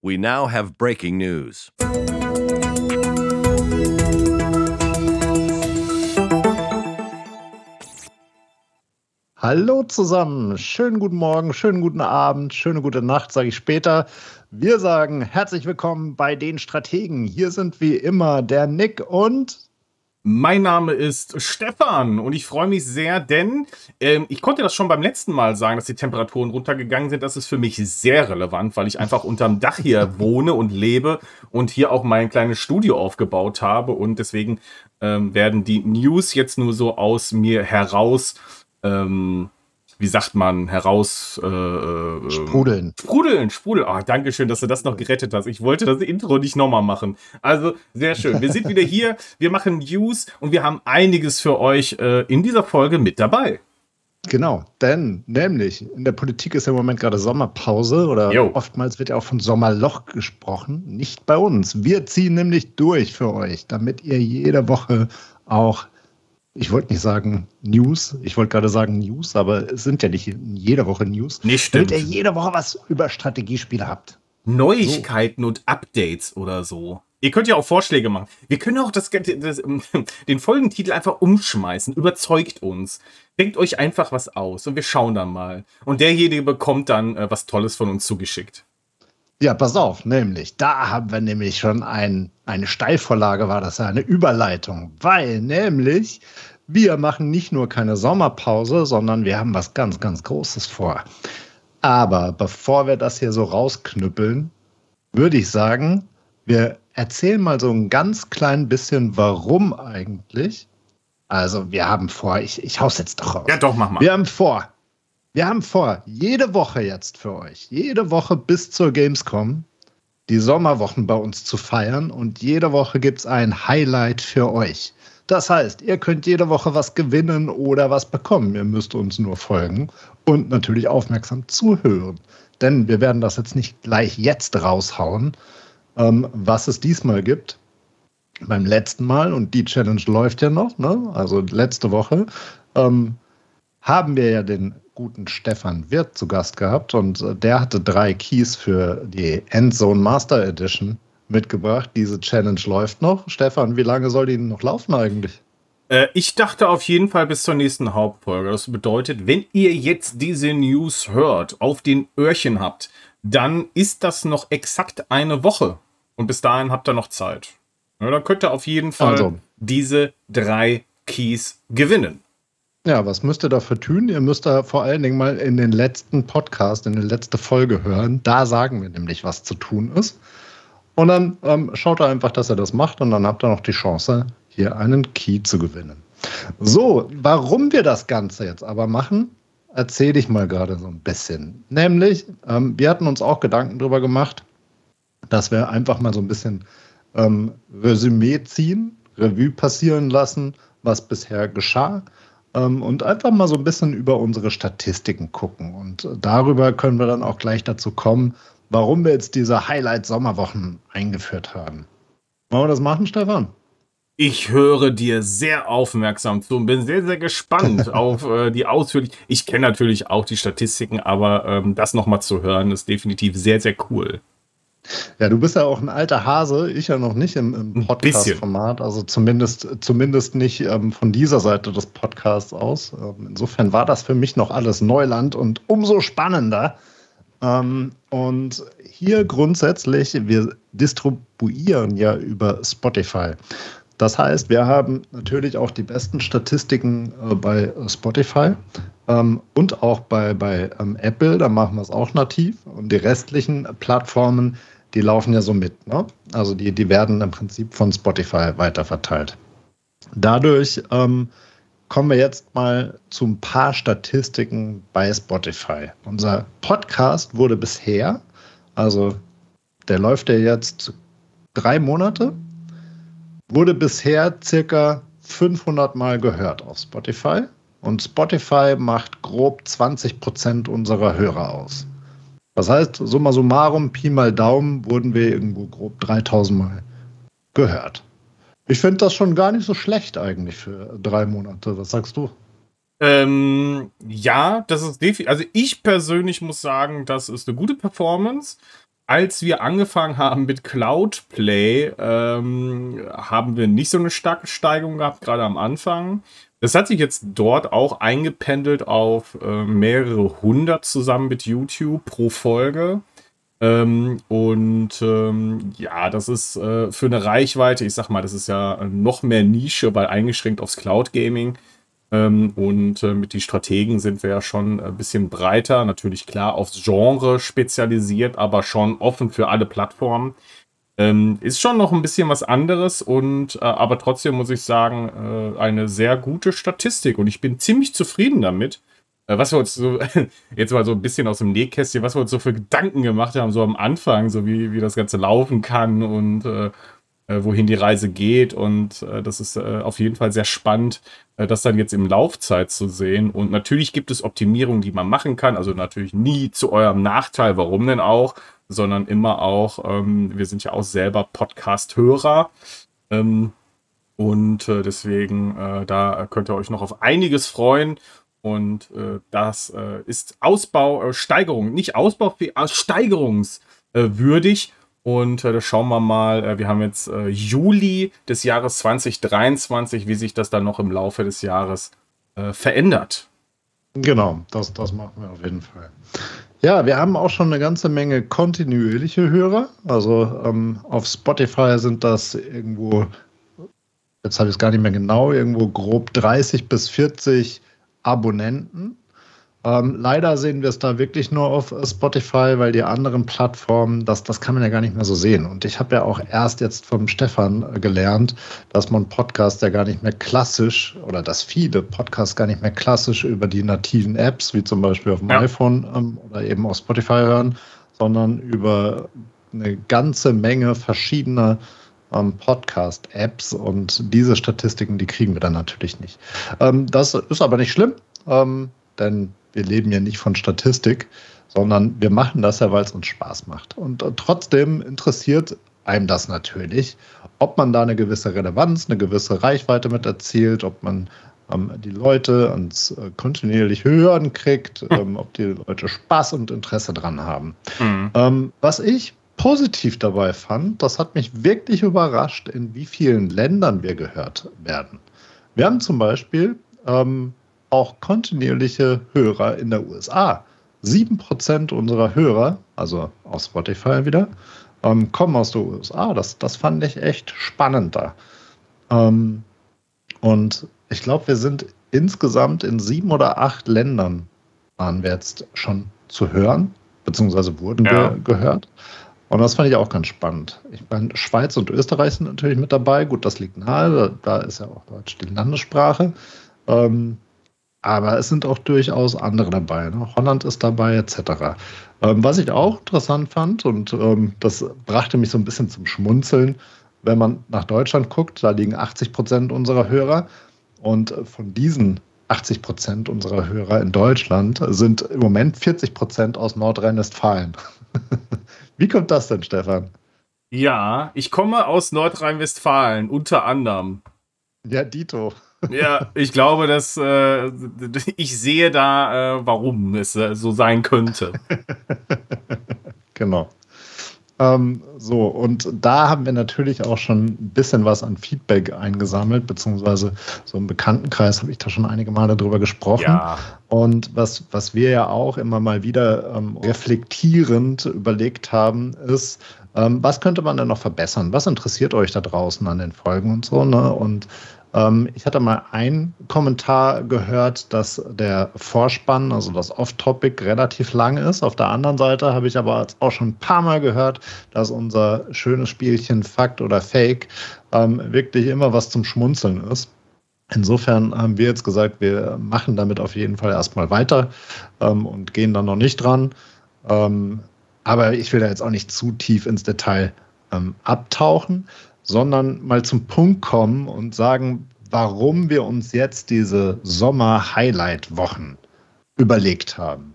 We now have breaking news. Hallo zusammen, schönen guten Morgen, schönen guten Abend, schöne gute Nacht, sage ich später. Wir sagen herzlich willkommen bei den Strategen. Hier sind wie immer der Nick und mein Name ist Stefan und ich freue mich sehr, denn ähm, ich konnte das schon beim letzten Mal sagen, dass die Temperaturen runtergegangen sind. Das ist für mich sehr relevant, weil ich einfach unterm Dach hier wohne und lebe und hier auch mein kleines Studio aufgebaut habe und deswegen ähm, werden die News jetzt nur so aus mir heraus ähm, wie sagt man, heraus äh, äh, sprudeln. Sprudeln, sprudeln. Oh, danke schön, dass du das noch gerettet hast. Ich wollte das Intro nicht nochmal machen. Also, sehr schön. Wir sind wieder hier, wir machen News und wir haben einiges für euch äh, in dieser Folge mit dabei. Genau, denn nämlich in der Politik ist im Moment gerade Sommerpause oder jo. oftmals wird ja auch von Sommerloch gesprochen. Nicht bei uns. Wir ziehen nämlich durch für euch, damit ihr jede Woche auch ich wollte nicht sagen News, ich wollte gerade sagen News, aber es sind ja nicht jede Woche News. Nicht stimmt. Damit ihr jede Woche was über Strategiespiele habt. Neuigkeiten so. und Updates oder so. Ihr könnt ja auch Vorschläge machen. Wir können auch das, das, den Folgentitel einfach umschmeißen. Überzeugt uns. Denkt euch einfach was aus und wir schauen dann mal. Und derjenige bekommt dann äh, was Tolles von uns zugeschickt. Ja, pass auf, nämlich, da haben wir nämlich schon ein, eine Steilvorlage, war das ja eine Überleitung, weil nämlich wir machen nicht nur keine Sommerpause, sondern wir haben was ganz, ganz Großes vor. Aber bevor wir das hier so rausknüppeln, würde ich sagen, wir erzählen mal so ein ganz klein bisschen, warum eigentlich. Also, wir haben vor, ich, ich hau's jetzt doch raus. Ja, doch, mach mal. Wir haben vor, wir haben vor, jede Woche jetzt für euch, jede Woche bis zur Gamescom, die Sommerwochen bei uns zu feiern und jede Woche gibt es ein Highlight für euch. Das heißt, ihr könnt jede Woche was gewinnen oder was bekommen. Ihr müsst uns nur folgen und natürlich aufmerksam zuhören. Denn wir werden das jetzt nicht gleich jetzt raushauen, ähm, was es diesmal gibt. Beim letzten Mal, und die Challenge läuft ja noch, ne? also letzte Woche, ähm, haben wir ja den guten Stefan Wirth zu Gast gehabt und äh, der hatte drei Keys für die Endzone Master Edition mitgebracht. Diese Challenge läuft noch. Stefan, wie lange soll die noch laufen eigentlich? Äh, ich dachte auf jeden Fall bis zur nächsten Hauptfolge. Das bedeutet, wenn ihr jetzt diese News hört, auf den Öhrchen habt, dann ist das noch exakt eine Woche. Und bis dahin habt ihr noch Zeit. Ja, dann könnt ihr auf jeden Fall also. diese drei Keys gewinnen. Ja, was müsst ihr dafür tun? Ihr müsst da vor allen Dingen mal in den letzten Podcast, in die letzte Folge hören. Da sagen wir nämlich, was zu tun ist. Und dann ähm, schaut ihr einfach, dass er das macht und dann habt ihr noch die Chance, hier einen Key zu gewinnen. So, warum wir das Ganze jetzt aber machen, erzähle ich mal gerade so ein bisschen. Nämlich, ähm, wir hatten uns auch Gedanken darüber gemacht, dass wir einfach mal so ein bisschen ähm, Resümee ziehen, Revue passieren lassen, was bisher geschah und einfach mal so ein bisschen über unsere Statistiken gucken. Und darüber können wir dann auch gleich dazu kommen, warum wir jetzt diese Highlight-Sommerwochen eingeführt haben. Wollen wir das machen, Stefan? Ich höre dir sehr aufmerksam zu und bin sehr, sehr gespannt auf äh, die ausführlich. Ich kenne natürlich auch die Statistiken, aber ähm, das nochmal zu hören, ist definitiv sehr, sehr cool. Ja, du bist ja auch ein alter Hase, ich ja noch nicht im, im Podcast-Format, also zumindest, zumindest nicht ähm, von dieser Seite des Podcasts aus. Ähm, insofern war das für mich noch alles Neuland und umso spannender. Ähm, und hier grundsätzlich, wir distribuieren ja über Spotify. Das heißt, wir haben natürlich auch die besten Statistiken äh, bei Spotify ähm, und auch bei, bei ähm, Apple, da machen wir es auch nativ. Und die restlichen Plattformen, die laufen ja so mit. Ne? Also die, die werden im Prinzip von Spotify weiterverteilt. Dadurch ähm, kommen wir jetzt mal zu ein paar Statistiken bei Spotify. Unser Podcast wurde bisher, also der läuft ja jetzt drei Monate, wurde bisher circa 500 Mal gehört auf Spotify. Und Spotify macht grob 20 Prozent unserer Hörer aus. Das heißt, summa summarum, Pi mal Daumen, wurden wir irgendwo grob 3000 Mal gehört. Ich finde das schon gar nicht so schlecht eigentlich für drei Monate. Was sagst du? Ähm, ja, das ist definitiv. Also ich persönlich muss sagen, das ist eine gute Performance. als wir angefangen haben mit Cloudplay, ähm, haben wir nicht so eine starke Steigerung gehabt, gerade am Anfang. Das hat sich jetzt dort auch eingependelt auf äh, mehrere hundert zusammen mit YouTube pro Folge. Ähm, und ähm, ja, das ist äh, für eine Reichweite, ich sag mal, das ist ja noch mehr Nische, weil eingeschränkt aufs Cloud Gaming. Ähm, und äh, mit die Strategen sind wir ja schon ein bisschen breiter, natürlich klar aufs Genre spezialisiert, aber schon offen für alle Plattformen. Ähm, ist schon noch ein bisschen was anderes und äh, aber trotzdem muss ich sagen, äh, eine sehr gute Statistik und ich bin ziemlich zufrieden damit. Äh, was wir uns so, jetzt mal so ein bisschen aus dem Nähkästchen, was wir uns so für Gedanken gemacht haben, so am Anfang, so wie, wie das Ganze laufen kann und äh, äh, wohin die Reise geht. Und äh, das ist auf jeden Fall sehr spannend, das dann jetzt im Laufzeit zu sehen. Und natürlich gibt es Optimierungen, die man machen kann. Also natürlich nie zu eurem Nachteil, warum denn auch, sondern immer auch, ähm, wir sind ja auch selber Podcast-Hörer. Ähm, und äh, deswegen, äh, da könnt ihr euch noch auf einiges freuen. Und äh, das äh, ist Ausbau, äh, Steigerung, nicht Ausbau, steigerungswürdig. Und äh, da schauen wir mal, äh, wir haben jetzt äh, Juli des Jahres 2023, wie sich das dann noch im Laufe des Jahres äh, verändert. Genau, das, das machen wir auf jeden Fall. Ja, wir haben auch schon eine ganze Menge kontinuierliche Hörer. Also ähm, auf Spotify sind das irgendwo, jetzt habe ich es gar nicht mehr genau, irgendwo grob 30 bis 40 Abonnenten. Ähm, leider sehen wir es da wirklich nur auf Spotify, weil die anderen Plattformen, das, das kann man ja gar nicht mehr so sehen. Und ich habe ja auch erst jetzt vom Stefan gelernt, dass man Podcasts ja gar nicht mehr klassisch oder dass viele Podcasts gar nicht mehr klassisch über die nativen Apps, wie zum Beispiel auf dem ja. iPhone ähm, oder eben auf Spotify hören, sondern über eine ganze Menge verschiedener ähm, Podcast-Apps und diese Statistiken, die kriegen wir dann natürlich nicht. Ähm, das ist aber nicht schlimm, ähm, denn wir leben ja nicht von Statistik, sondern wir machen das ja, weil es uns Spaß macht. Und äh, trotzdem interessiert einem das natürlich, ob man da eine gewisse Relevanz, eine gewisse Reichweite mit erzielt, ob man ähm, die Leute ans äh, kontinuierlich hören kriegt, hm. ähm, ob die Leute Spaß und Interesse dran haben. Mhm. Ähm, was ich positiv dabei fand, das hat mich wirklich überrascht, in wie vielen Ländern wir gehört werden. Wir haben zum Beispiel ähm, auch kontinuierliche Hörer in der USA. 7% unserer Hörer, also aus Spotify wieder, ähm, kommen aus der USA. Das, das fand ich echt spannend da. Ähm, und ich glaube, wir sind insgesamt in sieben oder acht Ländern waren wir jetzt schon zu hören, beziehungsweise wurden ja. wir gehört. Und das fand ich auch ganz spannend. Ich meine, Schweiz und Österreich sind natürlich mit dabei. Gut, das liegt nahe. Da, ist ja auch Deutsch die Landessprache. Ähm, aber es sind auch durchaus andere dabei. Ne? Holland ist dabei, etc. Ähm, was ich auch interessant fand, und ähm, das brachte mich so ein bisschen zum Schmunzeln, wenn man nach Deutschland guckt, da liegen 80 Prozent unserer Hörer. Und von diesen 80 Prozent unserer Hörer in Deutschland sind im Moment 40 Prozent aus Nordrhein-Westfalen. Wie kommt das denn, Stefan? Ja, ich komme aus Nordrhein-Westfalen, unter anderem. Ja, Dito. Ja, ich glaube, dass äh, ich sehe da, äh, warum es äh, so sein könnte. genau. Ähm, so, und da haben wir natürlich auch schon ein bisschen was an Feedback eingesammelt, beziehungsweise so im Bekanntenkreis habe ich da schon einige Male drüber gesprochen. Ja. Und was, was wir ja auch immer mal wieder ähm, reflektierend überlegt haben, ist, ähm, was könnte man denn noch verbessern? Was interessiert euch da draußen an den Folgen und so? Ne? Und ich hatte mal einen Kommentar gehört, dass der Vorspann, also das Off-Topic, relativ lang ist. Auf der anderen Seite habe ich aber auch schon ein paar Mal gehört, dass unser schönes Spielchen Fakt oder Fake ähm, wirklich immer was zum Schmunzeln ist. Insofern haben wir jetzt gesagt, wir machen damit auf jeden Fall erstmal weiter ähm, und gehen dann noch nicht dran. Ähm, aber ich will da jetzt auch nicht zu tief ins Detail ähm, abtauchen sondern mal zum Punkt kommen und sagen, warum wir uns jetzt diese Sommer-Highlight-Wochen überlegt haben.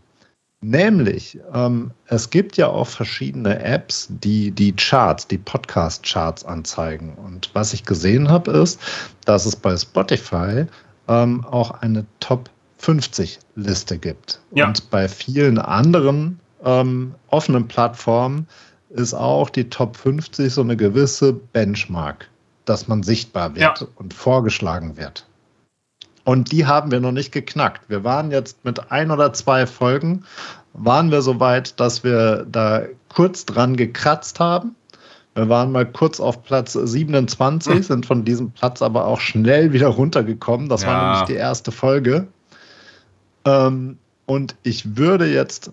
Nämlich, ähm, es gibt ja auch verschiedene Apps, die die Charts, die Podcast-Charts anzeigen. Und was ich gesehen habe, ist, dass es bei Spotify ähm, auch eine Top 50-Liste gibt. Ja. Und bei vielen anderen ähm, offenen Plattformen ist auch die Top 50 so eine gewisse Benchmark, dass man sichtbar wird ja. und vorgeschlagen wird. Und die haben wir noch nicht geknackt. Wir waren jetzt mit ein oder zwei Folgen, waren wir so weit, dass wir da kurz dran gekratzt haben. Wir waren mal kurz auf Platz 27, hm. sind von diesem Platz aber auch schnell wieder runtergekommen. Das ja. war nämlich die erste Folge. Ähm, und ich würde jetzt,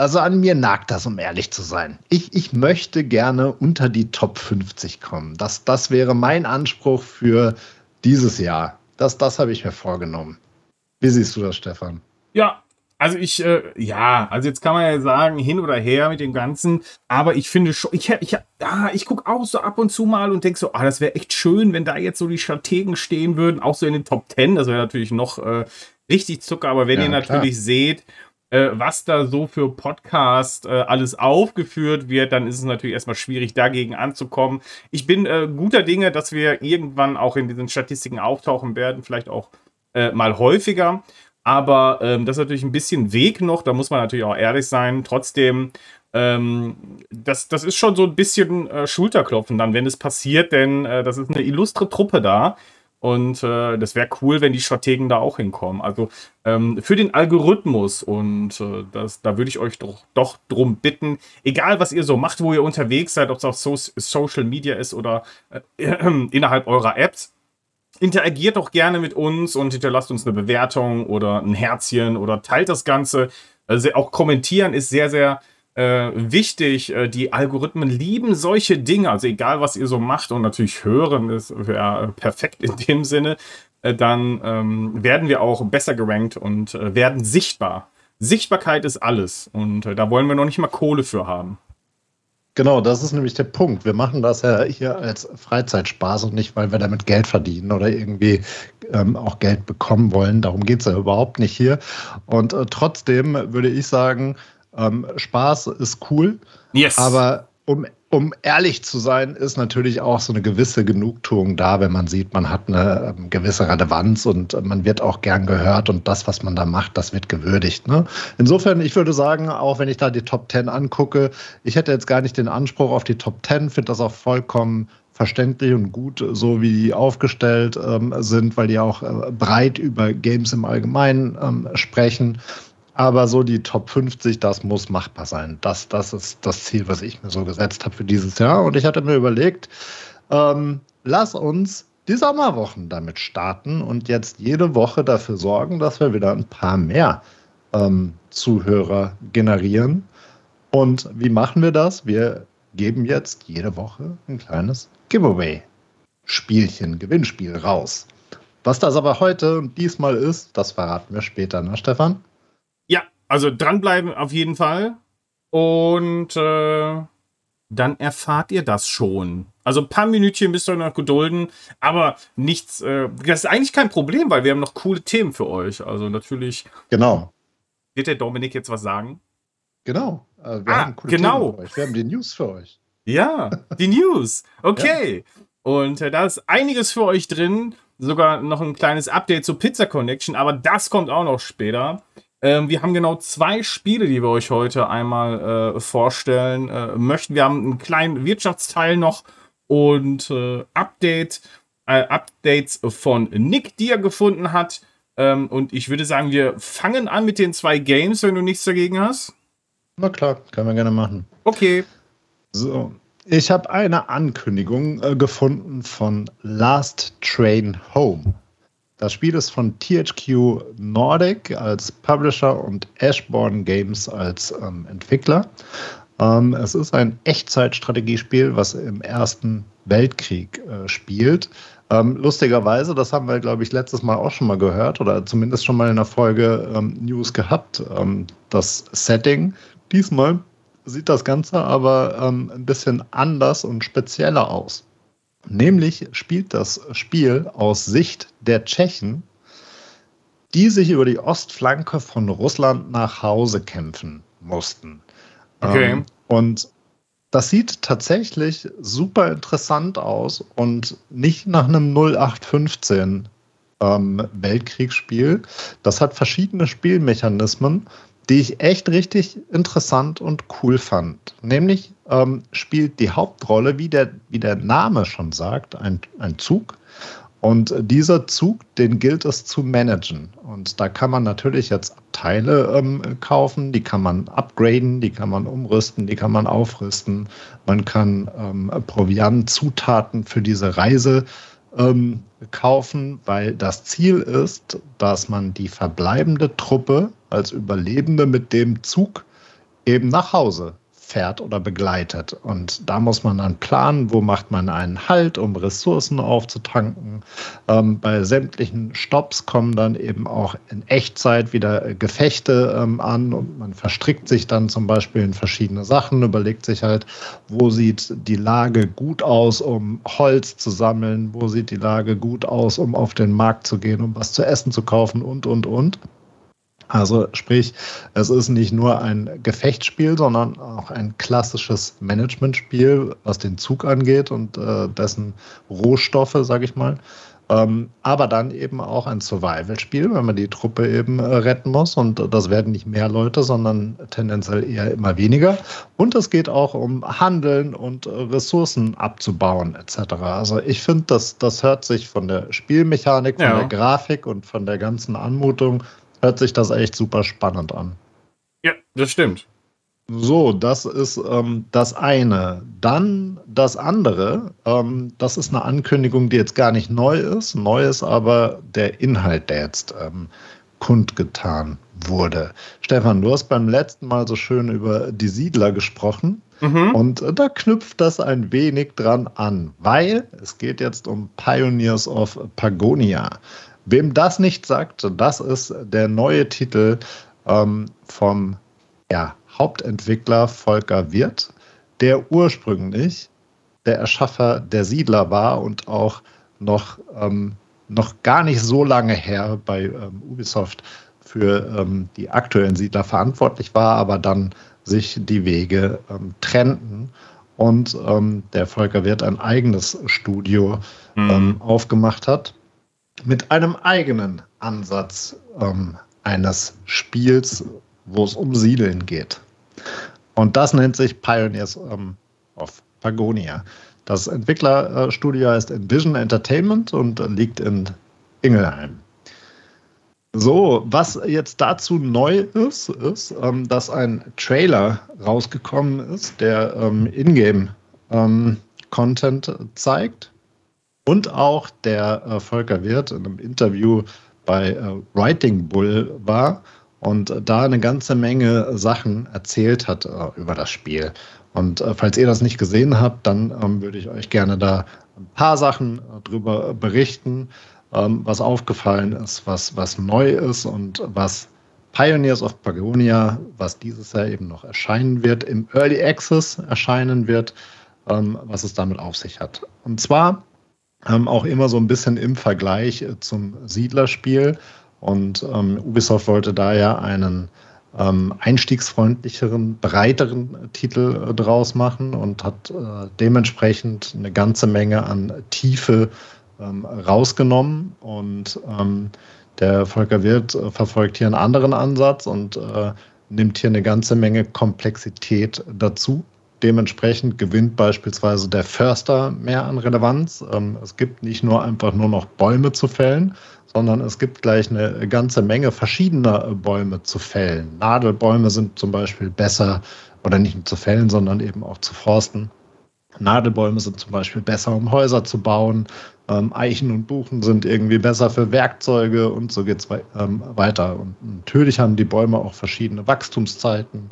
also an mir nagt das, um ehrlich zu sein. Ich, ich möchte gerne unter die Top 50 kommen. Das, das wäre mein Anspruch für dieses Jahr. Das, das habe ich mir vorgenommen. Wie siehst du das, Stefan? Ja, also ich, äh, ja, also jetzt kann man ja sagen, hin oder her mit dem Ganzen, aber ich finde schon, ich, ich, ja, ich gucke auch so ab und zu mal und denke so, ah, das wäre echt schön, wenn da jetzt so die Strategen stehen würden, auch so in den Top Ten, das wäre natürlich noch äh, richtig Zucker, aber wenn ja, ihr natürlich klar. seht, äh, was da so für Podcast äh, alles aufgeführt wird, dann ist es natürlich erstmal schwierig, dagegen anzukommen. Ich bin äh, guter Dinge, dass wir irgendwann auch in diesen Statistiken auftauchen werden, vielleicht auch äh, mal häufiger. Aber ähm, das ist natürlich ein bisschen Weg noch, da muss man natürlich auch ehrlich sein. Trotzdem, ähm, das, das ist schon so ein bisschen äh, Schulterklopfen dann, wenn es passiert, denn das ist eine illustre Truppe da. Und äh, das wäre cool, wenn die Strategen da auch hinkommen. Also ähm, für den Algorithmus und äh, das, da würde ich euch doch, doch drum bitten, egal was ihr so macht, wo ihr unterwegs seid, ob es auf so Social Media ist oder äh, innerhalb eurer Apps, interagiert doch gerne mit uns und hinterlasst uns eine Bewertung oder ein Herzchen oder teilt das Ganze. Also auch kommentieren ist sehr, sehr äh, wichtig. Äh, die Algorithmen lieben solche Dinge. Also egal, was ihr so macht und natürlich hören ist ja, perfekt in dem Sinne. Äh, dann ähm, werden wir auch besser gerankt und äh, werden sichtbar. Sichtbarkeit ist alles und äh, da wollen wir noch nicht mal Kohle für haben. Genau, das ist nämlich der Punkt. Wir machen das ja hier als Freizeitspaß und nicht, weil wir damit Geld verdienen oder irgendwie ähm, auch Geld bekommen wollen. Darum geht es ja überhaupt nicht hier. Und äh, trotzdem würde ich sagen, ähm, Spaß ist cool. Yes. Aber um um ehrlich zu sein, ist natürlich auch so eine gewisse Genugtuung da, wenn man sieht, man hat eine ähm, gewisse Relevanz und äh, man wird auch gern gehört und das, was man da macht, das wird gewürdigt. Ne? Insofern, ich würde sagen, auch wenn ich da die Top 10 angucke, ich hätte jetzt gar nicht den Anspruch auf die Top 10, finde das auch vollkommen verständlich und gut, so wie die aufgestellt ähm, sind, weil die auch äh, breit über Games im Allgemeinen ähm, sprechen. Aber so die Top 50, das muss machbar sein. Das, das ist das Ziel, was ich mir so gesetzt habe für dieses Jahr. Und ich hatte mir überlegt, ähm, lass uns die Sommerwochen damit starten und jetzt jede Woche dafür sorgen, dass wir wieder ein paar mehr ähm, Zuhörer generieren. Und wie machen wir das? Wir geben jetzt jede Woche ein kleines Giveaway-Spielchen, Gewinnspiel raus. Was das aber heute und diesmal ist, das verraten wir später, ne, Stefan? Also dranbleiben auf jeden Fall. Und äh, dann erfahrt ihr das schon. Also ein paar Minütchen müsst ihr noch gedulden, aber nichts, äh, das ist eigentlich kein Problem, weil wir haben noch coole Themen für euch. Also natürlich. Genau. Wird der Dominik jetzt was sagen? Genau. Also wir ah, haben coole genau. Themen für euch. Wir haben die News für euch. Ja, die News. Okay. Ja. Und äh, da ist einiges für euch drin. Sogar noch ein kleines Update zur Pizza Connection, aber das kommt auch noch später. Ähm, wir haben genau zwei Spiele, die wir euch heute einmal äh, vorstellen äh, möchten. Wir haben einen kleinen Wirtschaftsteil noch und äh, Update, äh, Updates von Nick, die er gefunden hat. Ähm, und ich würde sagen, wir fangen an mit den zwei Games, wenn du nichts dagegen hast. Na klar, können wir gerne machen. Okay. So, ich habe eine Ankündigung äh, gefunden von Last Train Home. Das Spiel ist von THQ Nordic als Publisher und Ashbourne Games als ähm, Entwickler. Ähm, es ist ein Echtzeitstrategiespiel, was im Ersten Weltkrieg äh, spielt. Ähm, lustigerweise, das haben wir, glaube ich, letztes Mal auch schon mal gehört oder zumindest schon mal in der Folge ähm, News gehabt. Ähm, das Setting. Diesmal sieht das Ganze aber ähm, ein bisschen anders und spezieller aus. Nämlich spielt das Spiel aus Sicht der Tschechen, die sich über die Ostflanke von Russland nach Hause kämpfen mussten. Okay. Ähm, und das sieht tatsächlich super interessant aus und nicht nach einem 0815 ähm, Weltkriegsspiel. Das hat verschiedene Spielmechanismen, die ich echt richtig interessant und cool fand. Nämlich ähm, spielt die Hauptrolle, wie der, wie der Name schon sagt, ein, ein Zug. Und dieser Zug, den gilt es zu managen. Und da kann man natürlich jetzt Teile ähm, kaufen, die kann man upgraden, die kann man umrüsten, die kann man aufrüsten. Man kann ähm, Proviant, Zutaten für diese Reise ähm, kaufen, weil das Ziel ist, dass man die verbleibende Truppe als Überlebende mit dem Zug eben nach Hause fährt oder begleitet. Und da muss man dann planen, wo macht man einen Halt, um Ressourcen aufzutanken. Ähm, bei sämtlichen Stops kommen dann eben auch in Echtzeit wieder Gefechte ähm, an und man verstrickt sich dann zum Beispiel in verschiedene Sachen, überlegt sich halt, wo sieht die Lage gut aus, um Holz zu sammeln, wo sieht die Lage gut aus, um auf den Markt zu gehen, um was zu essen zu kaufen und, und, und. Also sprich, es ist nicht nur ein Gefechtsspiel, sondern auch ein klassisches Managementspiel, was den Zug angeht und äh, dessen Rohstoffe, sage ich mal. Ähm, aber dann eben auch ein Survival-Spiel, wenn man die Truppe eben äh, retten muss. Und das werden nicht mehr Leute, sondern tendenziell eher immer weniger. Und es geht auch um Handeln und äh, Ressourcen abzubauen etc. Also ich finde, das, das hört sich von der Spielmechanik, von ja. der Grafik und von der ganzen Anmutung hört sich das echt super spannend an. Ja, das stimmt. So, das ist ähm, das eine. Dann das andere, ähm, das ist eine Ankündigung, die jetzt gar nicht neu ist. Neu ist aber der Inhalt, der jetzt ähm, kundgetan wurde. Stefan, du hast beim letzten Mal so schön über die Siedler gesprochen. Mhm. Und da knüpft das ein wenig dran an, weil es geht jetzt um Pioneers of Pagonia. Wem das nicht sagt, das ist der neue Titel ähm, vom ja, Hauptentwickler Volker Wirth, der ursprünglich der Erschaffer der Siedler war und auch noch, ähm, noch gar nicht so lange her bei ähm, Ubisoft für ähm, die aktuellen Siedler verantwortlich war, aber dann sich die Wege ähm, trennten und ähm, der Volker Wirth ein eigenes Studio mhm. aufgemacht hat mit einem eigenen Ansatz ähm, eines Spiels, wo es um Siedeln geht. Und das nennt sich Pioneers ähm, of Pagonia. Das Entwicklerstudio heißt Envision Entertainment und liegt in Ingelheim. So, was jetzt dazu neu ist, ist, ähm, dass ein Trailer rausgekommen ist, der ähm, Ingame-Content ähm, zeigt und auch der äh, Volker Wirth in einem Interview bei äh, Writing Bull war und da eine ganze Menge Sachen erzählt hat äh, über das Spiel. Und äh, falls ihr das nicht gesehen habt, dann ähm, würde ich euch gerne da ein paar Sachen äh, drüber berichten, ähm, was aufgefallen ist, was, was neu ist und was Pioneers of Pagonia, was dieses Jahr eben noch erscheinen wird, im Early Access erscheinen wird, ähm, was es damit auf sich hat. Und zwar ähm, auch immer so ein bisschen im Vergleich äh, zum Siedlerspiel. Und ähm, Ubisoft wollte da ja einen ähm, einstiegsfreundlicheren, breiteren Titel äh, draus machen und hat äh, dementsprechend eine ganze Menge an Tiefe ähm, rausgenommen. Und ähm, der Volker Wirth äh, verfolgt hier einen anderen Ansatz und äh, nimmt hier eine ganze Menge Komplexität dazu. Dementsprechend gewinnt beispielsweise der Förster mehr an Relevanz. Ähm, es gibt nicht nur einfach nur noch Bäume zu fällen, sondern es gibt gleich eine ganze Menge verschiedener Bäume zu fällen. Nadelbäume sind zum Beispiel besser oder nicht nur zu fällen, sondern eben auch zu forsten. Nadelbäume sind zum Beispiel besser, um Häuser zu bauen. Ähm, Eichen und Buchen sind irgendwie besser für Werkzeuge und so geht es ähm, weiter. Und natürlich haben die Bäume auch verschiedene Wachstumszeiten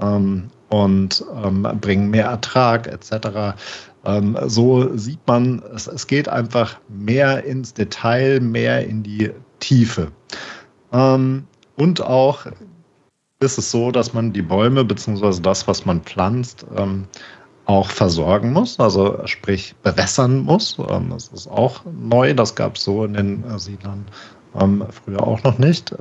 ähm, und ähm, bringen mehr Ertrag etc. Ähm, so sieht man, es, es geht einfach mehr ins Detail, mehr in die Tiefe. Ähm, und auch ist es so, dass man die Bäume bzw. das, was man pflanzt, ähm, auch versorgen muss, also sprich bewässern muss. Ähm, das ist auch neu, das gab es so in den äh, Siedlern ähm, früher auch noch nicht.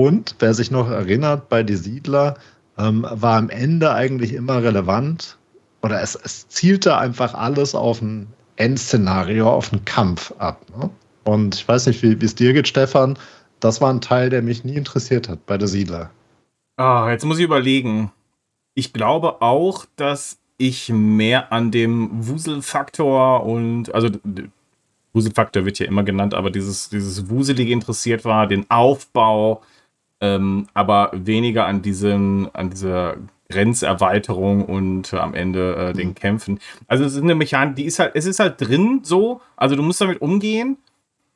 Und wer sich noch erinnert, bei die Siedler ähm, war am Ende eigentlich immer relevant oder es, es zielte einfach alles auf ein Endszenario, auf einen Kampf ab. Ne? Und ich weiß nicht, wie es dir geht, Stefan. Das war ein Teil, der mich nie interessiert hat bei der Siedler. Ah, jetzt muss ich überlegen. Ich glaube auch, dass ich mehr an dem Wuselfaktor und, also Wuselfaktor wird ja immer genannt, aber dieses, dieses Wuselige interessiert war, den Aufbau, ähm, aber weniger an diesem, an dieser Grenzerweiterung und äh, am Ende äh, den mhm. Kämpfen. Also es ist eine Mechanik, die ist halt, es ist halt drin so, also du musst damit umgehen,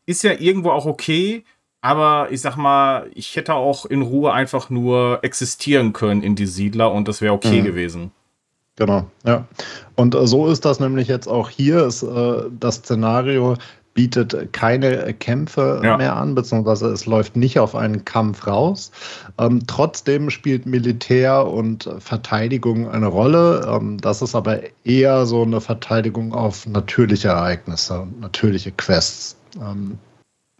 ist ja irgendwo auch okay, aber ich sag mal, ich hätte auch in Ruhe einfach nur existieren können in die Siedler und das wäre okay mhm. gewesen. Genau, ja. Und äh, so ist das nämlich jetzt auch hier. Ist, äh, das Szenario bietet keine Kämpfe ja. mehr an, beziehungsweise es läuft nicht auf einen Kampf raus. Ähm, trotzdem spielt Militär und Verteidigung eine Rolle. Ähm, das ist aber eher so eine Verteidigung auf natürliche Ereignisse, natürliche Quests. Ähm,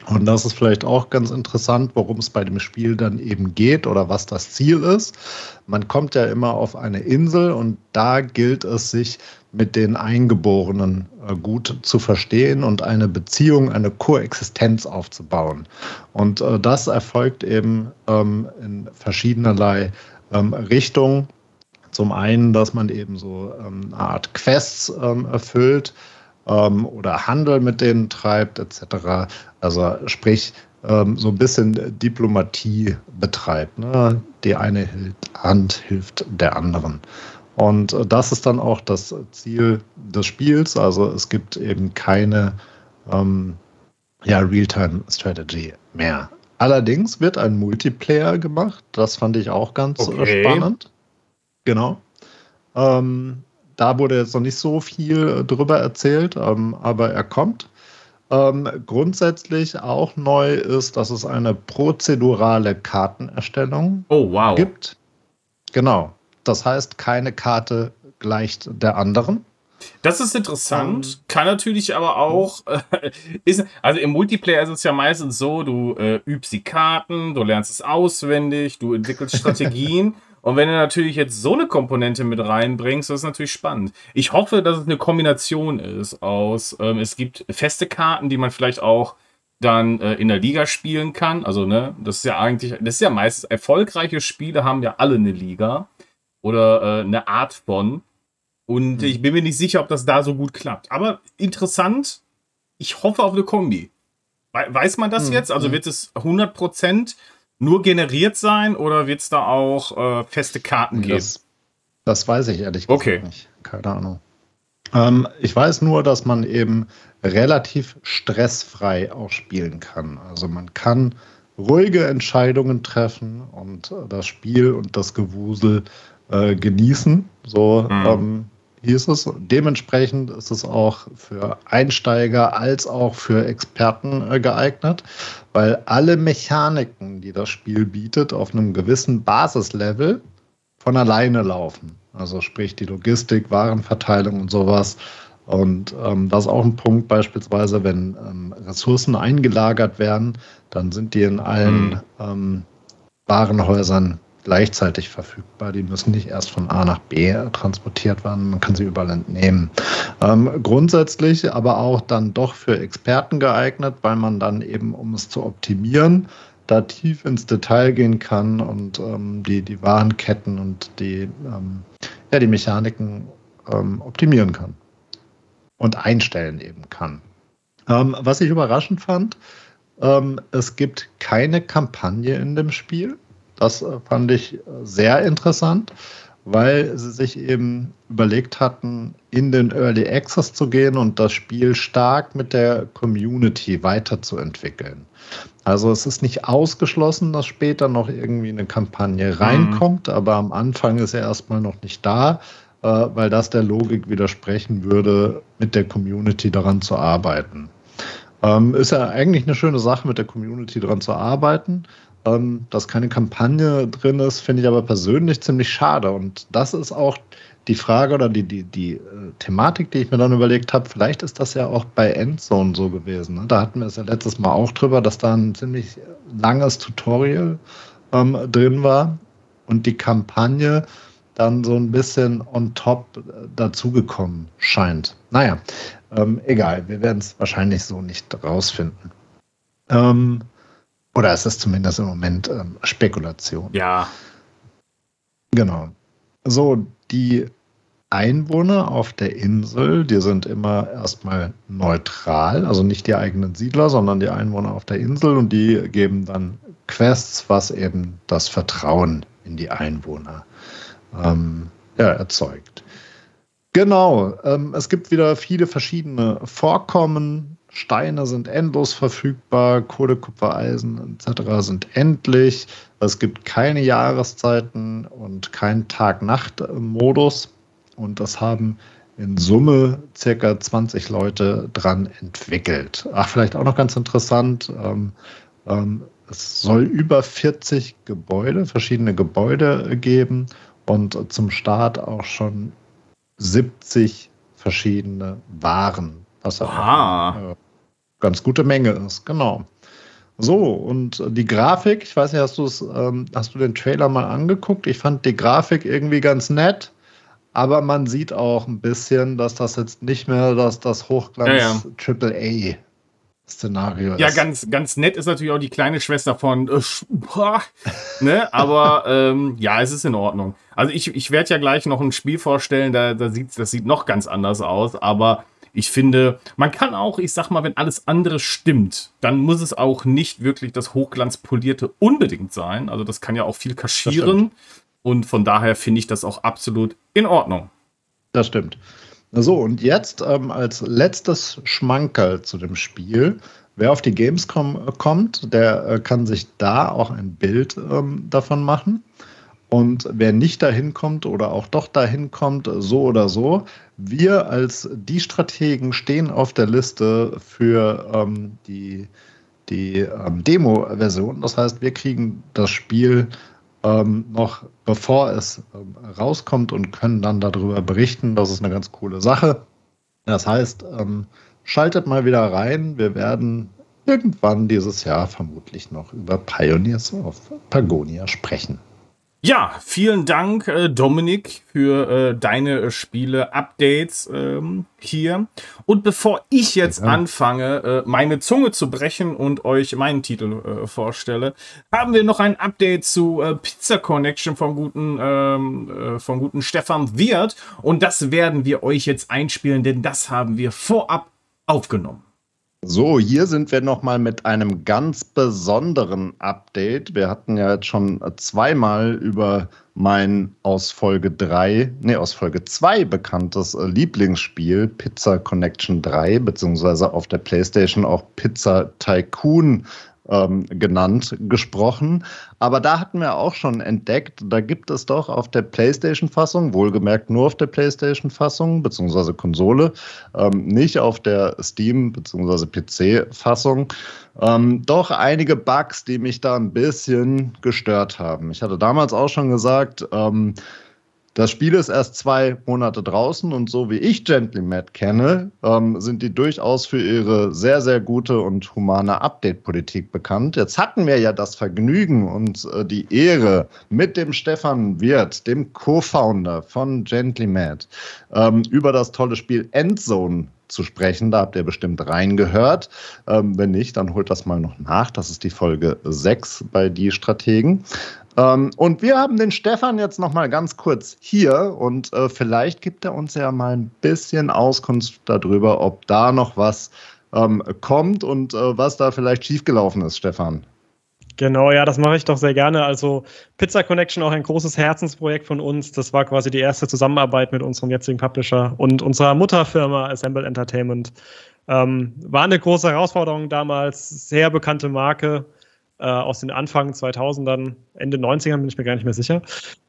und das ist vielleicht auch ganz interessant, worum es bei dem Spiel dann eben geht oder was das Ziel ist. Man kommt ja immer auf eine Insel und da gilt es sich mit den Eingeborenen äh, gut zu verstehen und eine Beziehung, eine Koexistenz aufzubauen. Und äh, das erfolgt eben ähm, in verschiedenerlei ähm, Richtungen. Zum einen, dass man eben so ähm, eine Art Quests erfüllt oder Handel mit denen treibt, etc. Also sprich, so ein bisschen Diplomatie betreibt. Ne? Die eine Hand hilft der anderen. Und äh, das ist dann auch das Ziel des Spiels. Also es gibt eben keine ähm, ja, Realtime-Strategy mehr. Allerdings wird ein Multiplayer gemacht. Das fand ich auch ganz äh, okay. spannend. Genau. Ähm, da wurde jetzt noch nicht so viel äh, drüber erzählt, ähm, aber er kommt. Ähm, grundsätzlich auch neu ist, dass es eine prozedurale Kartenerstellung oh, wow. gibt. Genau. Das heißt, keine Karte gleicht der anderen. Das ist interessant, um, kann natürlich aber auch, äh, ist, also im Multiplayer ist es ja meistens so, du äh, übst die Karten, du lernst es auswendig, du entwickelst Strategien. Und wenn du natürlich jetzt so eine Komponente mit reinbringst, das ist natürlich spannend. Ich hoffe, dass es eine Kombination ist aus, ähm, es gibt feste Karten, die man vielleicht auch dann äh, in der Liga spielen kann. Also, ne, das ist ja eigentlich, das ist ja meistens erfolgreiche Spiele haben ja alle eine Liga oder äh, eine Art von. Und mhm. ich bin mir nicht sicher, ob das da so gut klappt. Aber interessant, ich hoffe auf eine Kombi. Weiß man das mhm. jetzt? Also hm. wird es 100% nur generiert sein oder wird es da auch äh, feste Karten geben? Das, das weiß ich ehrlich gesagt okay. nicht. Keine Ahnung. Ähm, ich weiß nur, dass man eben relativ stressfrei auch spielen kann. Also man kann ruhige Entscheidungen treffen und das Spiel und das Gewusel äh, genießen. So mhm. ähm, hieß es. Dementsprechend ist es auch für Einsteiger als auch für Experten äh, geeignet, weil alle Mechaniken, die das Spiel bietet, auf einem gewissen Basislevel von alleine laufen. Also sprich die Logistik, Warenverteilung und sowas. Und ähm, das ist auch ein Punkt, beispielsweise, wenn ähm, Ressourcen eingelagert werden, dann sind die in allen mhm. ähm, Warenhäusern gleichzeitig verfügbar. Die müssen nicht erst von A nach B transportiert werden. Man kann sie überall entnehmen. Ähm, grundsätzlich aber auch dann doch für Experten geeignet, weil man dann eben, um es zu optimieren, da tief ins Detail gehen kann und ähm, die, die Warenketten und die, ähm, ja, die Mechaniken ähm, optimieren kann und einstellen eben kann. Ähm, was ich überraschend fand, ähm, es gibt keine Kampagne in dem Spiel. Das fand ich sehr interessant, weil sie sich eben überlegt hatten, in den Early Access zu gehen und das Spiel stark mit der Community weiterzuentwickeln. Also es ist nicht ausgeschlossen, dass später noch irgendwie eine Kampagne mhm. reinkommt, mhm. aber am Anfang ist er erstmal noch nicht da, äh, weil das der Logik widersprechen würde, mit der Community daran zu arbeiten. Ähm, ist ja eigentlich eine schöne Sache, mit der Community daran zu arbeiten. Ähm, dass keine Kampagne drin ist, finde ich aber persönlich ziemlich schade. Und das ist auch die Frage oder die, die, die äh, Thematik, die ich mir dann überlegt habe. Vielleicht ist das ja auch bei Endzone so gewesen. Ne? Da hatten wir es ja letztes Mal auch drüber, dass da ein ziemlich langes Tutorial ähm, drin war und die Kampagne dann so ein bisschen on top äh, dazugekommen scheint. Naja, ähm, egal, wir werden es wahrscheinlich so nicht rausfinden. Ähm, oder es ist zumindest im Moment ähm, Spekulation. Ja. Genau. So, die Einwohner auf der Insel, die sind immer erstmal neutral, also nicht die eigenen Siedler, sondern die Einwohner auf der Insel und die geben dann Quests, was eben das Vertrauen in die Einwohner ähm, ja, erzeugt. Genau, ähm, es gibt wieder viele verschiedene Vorkommen. Steine sind endlos verfügbar, Kohle, Kupfer, Eisen etc. sind endlich. Es gibt keine Jahreszeiten und keinen Tag-Nacht-Modus. Und das haben in Summe circa 20 Leute dran entwickelt. Ach, vielleicht auch noch ganz interessant. Ähm, ähm, es soll über 40 Gebäude, verschiedene Gebäude geben und zum Start auch schon 70 verschiedene Waren. Was äh, ganz gute Menge ist, genau. So, und die Grafik, ich weiß nicht, hast du es, ähm, hast du den Trailer mal angeguckt? Ich fand die Grafik irgendwie ganz nett. Aber man sieht auch ein bisschen, dass das jetzt nicht mehr das, das Hochglanz Triple A Szenario ja, ist. Ja, ganz, ganz nett ist natürlich auch die kleine Schwester von äh, ne? Aber ähm, ja, es ist in Ordnung. Also ich, ich werde ja gleich noch ein Spiel vorstellen, da, da sieht, das sieht noch ganz anders aus, aber ich finde, man kann auch, ich sag mal, wenn alles andere stimmt, dann muss es auch nicht wirklich das Hochglanzpolierte unbedingt sein. Also das kann ja auch viel kaschieren. Und von daher finde ich das auch absolut in Ordnung. Das stimmt. So, und jetzt ähm, als letztes Schmankerl zu dem Spiel. Wer auf die Gamescom äh, kommt, der äh, kann sich da auch ein Bild ähm, davon machen. Und wer nicht dahin kommt oder auch doch dahin kommt, so oder so, wir als die Strategen stehen auf der Liste für ähm, die, die ähm, Demo-Version. Das heißt, wir kriegen das Spiel ähm, noch bevor es ähm, rauskommt und können dann darüber berichten. Das ist eine ganz coole Sache. Das heißt, ähm, schaltet mal wieder rein. Wir werden irgendwann dieses Jahr vermutlich noch über Pioneers of Pagonia sprechen. Ja, vielen Dank, äh, Dominik, für äh, deine äh, Spiele-Updates ähm, hier. Und bevor ich jetzt anfange, äh, meine Zunge zu brechen und euch meinen Titel vorstelle, haben wir noch ein Update zu Pizza Connection vom guten, ähm, vom guten Stefan Wirth. Und das werden wir euch jetzt einspielen, denn das haben wir vorab aufgenommen. So, hier sind wir nochmal mit einem ganz besonderen Update. Wir hatten ja jetzt schon zweimal über mein aus Folge 3, nee, aus Folge 2 bekanntes äh, Lieblingsspiel Pizza Connection 3, beziehungsweise auf der PlayStation auch Pizza Tycoon ähm, genannt, gesprochen. Aber da hatten wir auch schon entdeckt, da gibt es doch auf der PlayStation-Fassung, wohlgemerkt nur auf der PlayStation-Fassung, beziehungsweise Konsole, ähm, nicht auf der Steam- beziehungsweise PC-Fassung, ähm, doch einige Bugs, die mich da ein bisschen gestört haben. Ich hatte damals auch schon gesagt, ähm, das Spiel ist erst zwei Monate draußen und so wie ich Gentleman kenne, ähm, sind die durchaus für ihre sehr, sehr gute und humane Update-Politik bekannt. Jetzt hatten wir ja das Vergnügen und äh, die Ehre, mit dem Stefan Wirth, dem Co-Founder von Gentleman, ähm, über das tolle Spiel Endzone zu sprechen. Da habt ihr bestimmt reingehört. Ähm, wenn nicht, dann holt das mal noch nach. Das ist die Folge 6 bei Die Strategen. Ähm, und wir haben den Stefan jetzt noch mal ganz kurz hier und äh, vielleicht gibt er uns ja mal ein bisschen Auskunft darüber, ob da noch was ähm, kommt und äh, was da vielleicht schiefgelaufen ist, Stefan. Genau, ja, das mache ich doch sehr gerne. Also Pizza Connection auch ein großes Herzensprojekt von uns. Das war quasi die erste Zusammenarbeit mit unserem jetzigen Publisher und unserer Mutterfirma Assemble Entertainment. Ähm, war eine große Herausforderung damals, sehr bekannte Marke äh, aus den Anfang 2000ern, Ende 90ern bin ich mir gar nicht mehr sicher.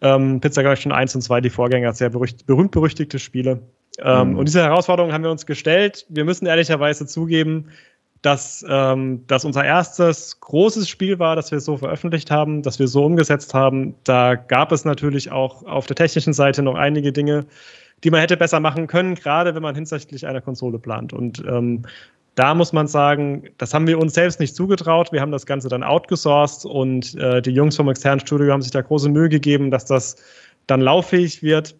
Ähm, Pizza Connection 1 und 2, die Vorgänger, sehr berühmt-berüchtigte Spiele. Ähm, mhm. Und diese Herausforderung haben wir uns gestellt. Wir müssen ehrlicherweise zugeben, dass ähm, das unser erstes großes Spiel war, das wir so veröffentlicht haben, das wir so umgesetzt haben. Da gab es natürlich auch auf der technischen Seite noch einige Dinge, die man hätte besser machen können, gerade wenn man hinsichtlich einer Konsole plant. Und ähm, da muss man sagen, das haben wir uns selbst nicht zugetraut. Wir haben das Ganze dann outgesourced und äh, die Jungs vom externen Studio haben sich da große Mühe gegeben, dass das dann lauffähig wird.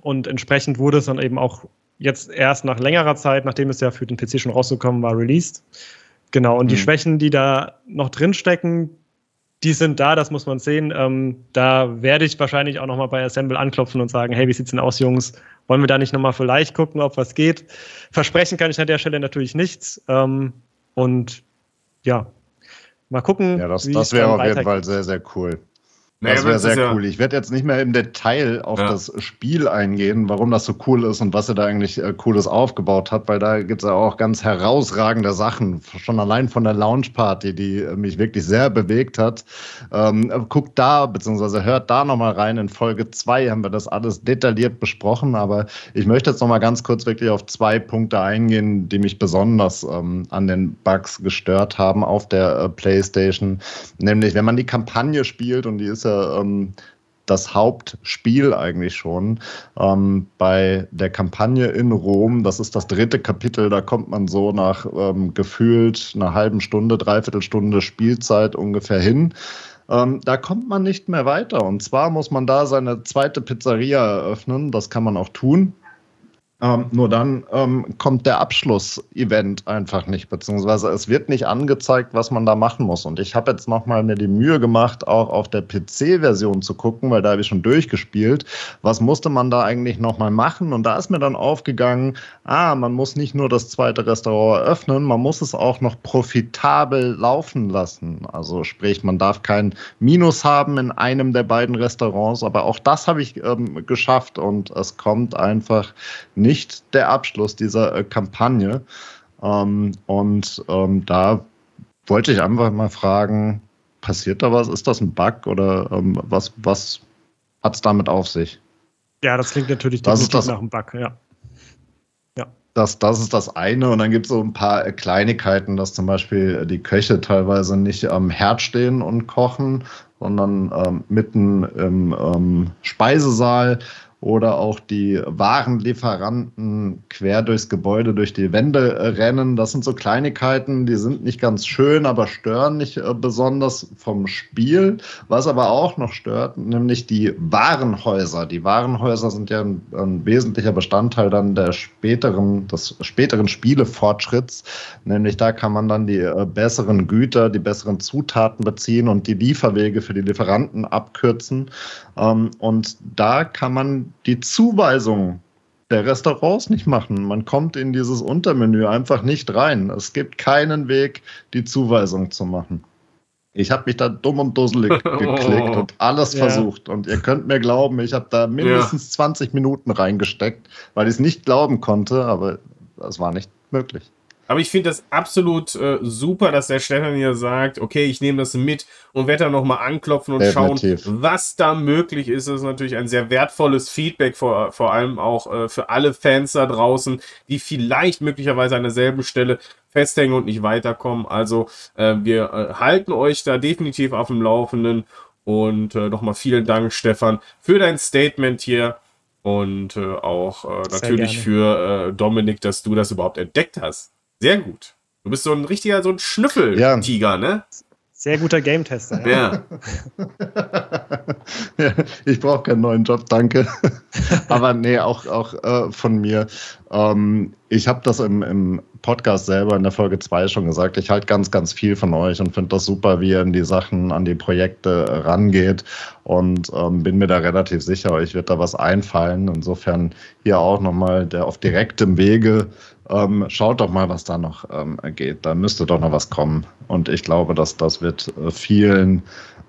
Und entsprechend wurde es dann eben auch jetzt erst nach längerer Zeit, nachdem es ja für den PC schon rausgekommen war, released. Genau, und mhm. die Schwächen, die da noch drin stecken, die sind da, das muss man sehen. Ähm, da werde ich wahrscheinlich auch nochmal bei Assemble anklopfen und sagen, hey, wie sieht's denn aus, Jungs? Wollen wir da nicht nochmal vielleicht gucken, ob was geht? Versprechen kann ich an der Stelle natürlich nichts. Ähm, und ja, mal gucken. Ja, das, das wäre auf jeden Fall sehr, sehr cool. Naja, das wäre sehr ja cool. Ich werde jetzt nicht mehr im Detail auf ja. das Spiel eingehen, warum das so cool ist und was er da eigentlich äh, Cooles aufgebaut hat, weil da gibt es ja auch ganz herausragende Sachen. Schon allein von der Launchparty, die äh, mich wirklich sehr bewegt hat. Ähm, guckt da, beziehungsweise hört da nochmal rein. In Folge 2 haben wir das alles detailliert besprochen, aber ich möchte jetzt nochmal ganz kurz wirklich auf zwei Punkte eingehen, die mich besonders ähm, an den Bugs gestört haben auf der äh, PlayStation. Nämlich, wenn man die Kampagne spielt und die ist ja ähm, das Hauptspiel eigentlich schon. Ähm, bei der Kampagne in Rom, das ist das dritte Kapitel, da kommt man so nach ähm, gefühlt einer halben Stunde, dreiviertel Stunde Spielzeit ungefähr hin. Ähm, da kommt man nicht mehr weiter. Und zwar muss man da seine zweite Pizzeria eröffnen. Das kann man auch tun. Ähm, nur dann ähm, kommt der Abschluss-Event einfach nicht, beziehungsweise es wird nicht angezeigt, was man da machen muss. Und ich habe jetzt nochmal mir die Mühe gemacht, auch auf der PC-Version zu gucken, weil da habe ich schon durchgespielt. Was musste man da eigentlich nochmal machen? Und da ist mir dann aufgegangen, ah, man muss nicht nur das zweite Restaurant eröffnen, man muss es auch noch profitabel laufen lassen. Also sprich, man darf kein Minus haben in einem der beiden Restaurants, aber auch das habe ich ähm, geschafft und es kommt einfach nicht nicht der Abschluss dieser äh, Kampagne. Ähm, und ähm, da wollte ich einfach mal fragen, passiert da was? Ist das ein Bug oder ähm, was, was hat es damit auf sich? Ja, das klingt natürlich das ist das, nach einem Bug, ja. ja. Das, das ist das eine. Und dann gibt es so ein paar Kleinigkeiten, dass zum Beispiel die Köche teilweise nicht am Herd stehen und kochen, sondern ähm, mitten im ähm, Speisesaal oder auch die Warenlieferanten quer durchs Gebäude, durch die Wände äh, rennen. Das sind so Kleinigkeiten, die sind nicht ganz schön, aber stören nicht äh, besonders vom Spiel. Was aber auch noch stört, nämlich die Warenhäuser. Die Warenhäuser sind ja ein, ein wesentlicher Bestandteil dann der späteren, des späteren Spielefortschritts. Nämlich da kann man dann die äh, besseren Güter, die besseren Zutaten beziehen und die Lieferwege für die Lieferanten abkürzen. Ähm, und da kann man die Zuweisung der Restaurants nicht machen. Man kommt in dieses Untermenü einfach nicht rein. Es gibt keinen Weg, die Zuweisung zu machen. Ich habe mich da dumm und dusselig geklickt oh. und alles ja. versucht. Und ihr könnt mir glauben, ich habe da mindestens ja. 20 Minuten reingesteckt, weil ich es nicht glauben konnte, aber es war nicht möglich. Aber ich finde das absolut äh, super, dass der Stefan hier sagt, okay, ich nehme das mit und werde dann nochmal anklopfen und Definitiv. schauen, was da möglich ist. Das ist natürlich ein sehr wertvolles Feedback, vor, vor allem auch äh, für alle Fans da draußen, die vielleicht möglicherweise an derselben Stelle festhängen und nicht weiterkommen. Also äh, wir äh, halten euch da definitiv auf dem Laufenden. Und äh, nochmal vielen Dank, Stefan, für dein Statement hier. Und äh, auch äh, natürlich für äh, Dominik, dass du das überhaupt entdeckt hast. Sehr gut. Du bist so ein richtiger, so ein Schnüffeltiger, ja. ne? Sehr guter Game-Tester. Ja. ja. ich brauche keinen neuen Job, danke. Aber nee, auch, auch äh, von mir. Ähm, ich habe das im, im Podcast selber in der Folge 2 schon gesagt. Ich halte ganz, ganz viel von euch und finde das super, wie ihr in die Sachen, an die Projekte rangeht. Und ähm, bin mir da relativ sicher, euch wird da was einfallen. Insofern hier auch nochmal der auf direktem Wege ähm, schaut doch mal, was da noch ähm, geht. Da müsste doch noch was kommen. Und ich glaube, dass das wird äh, vielen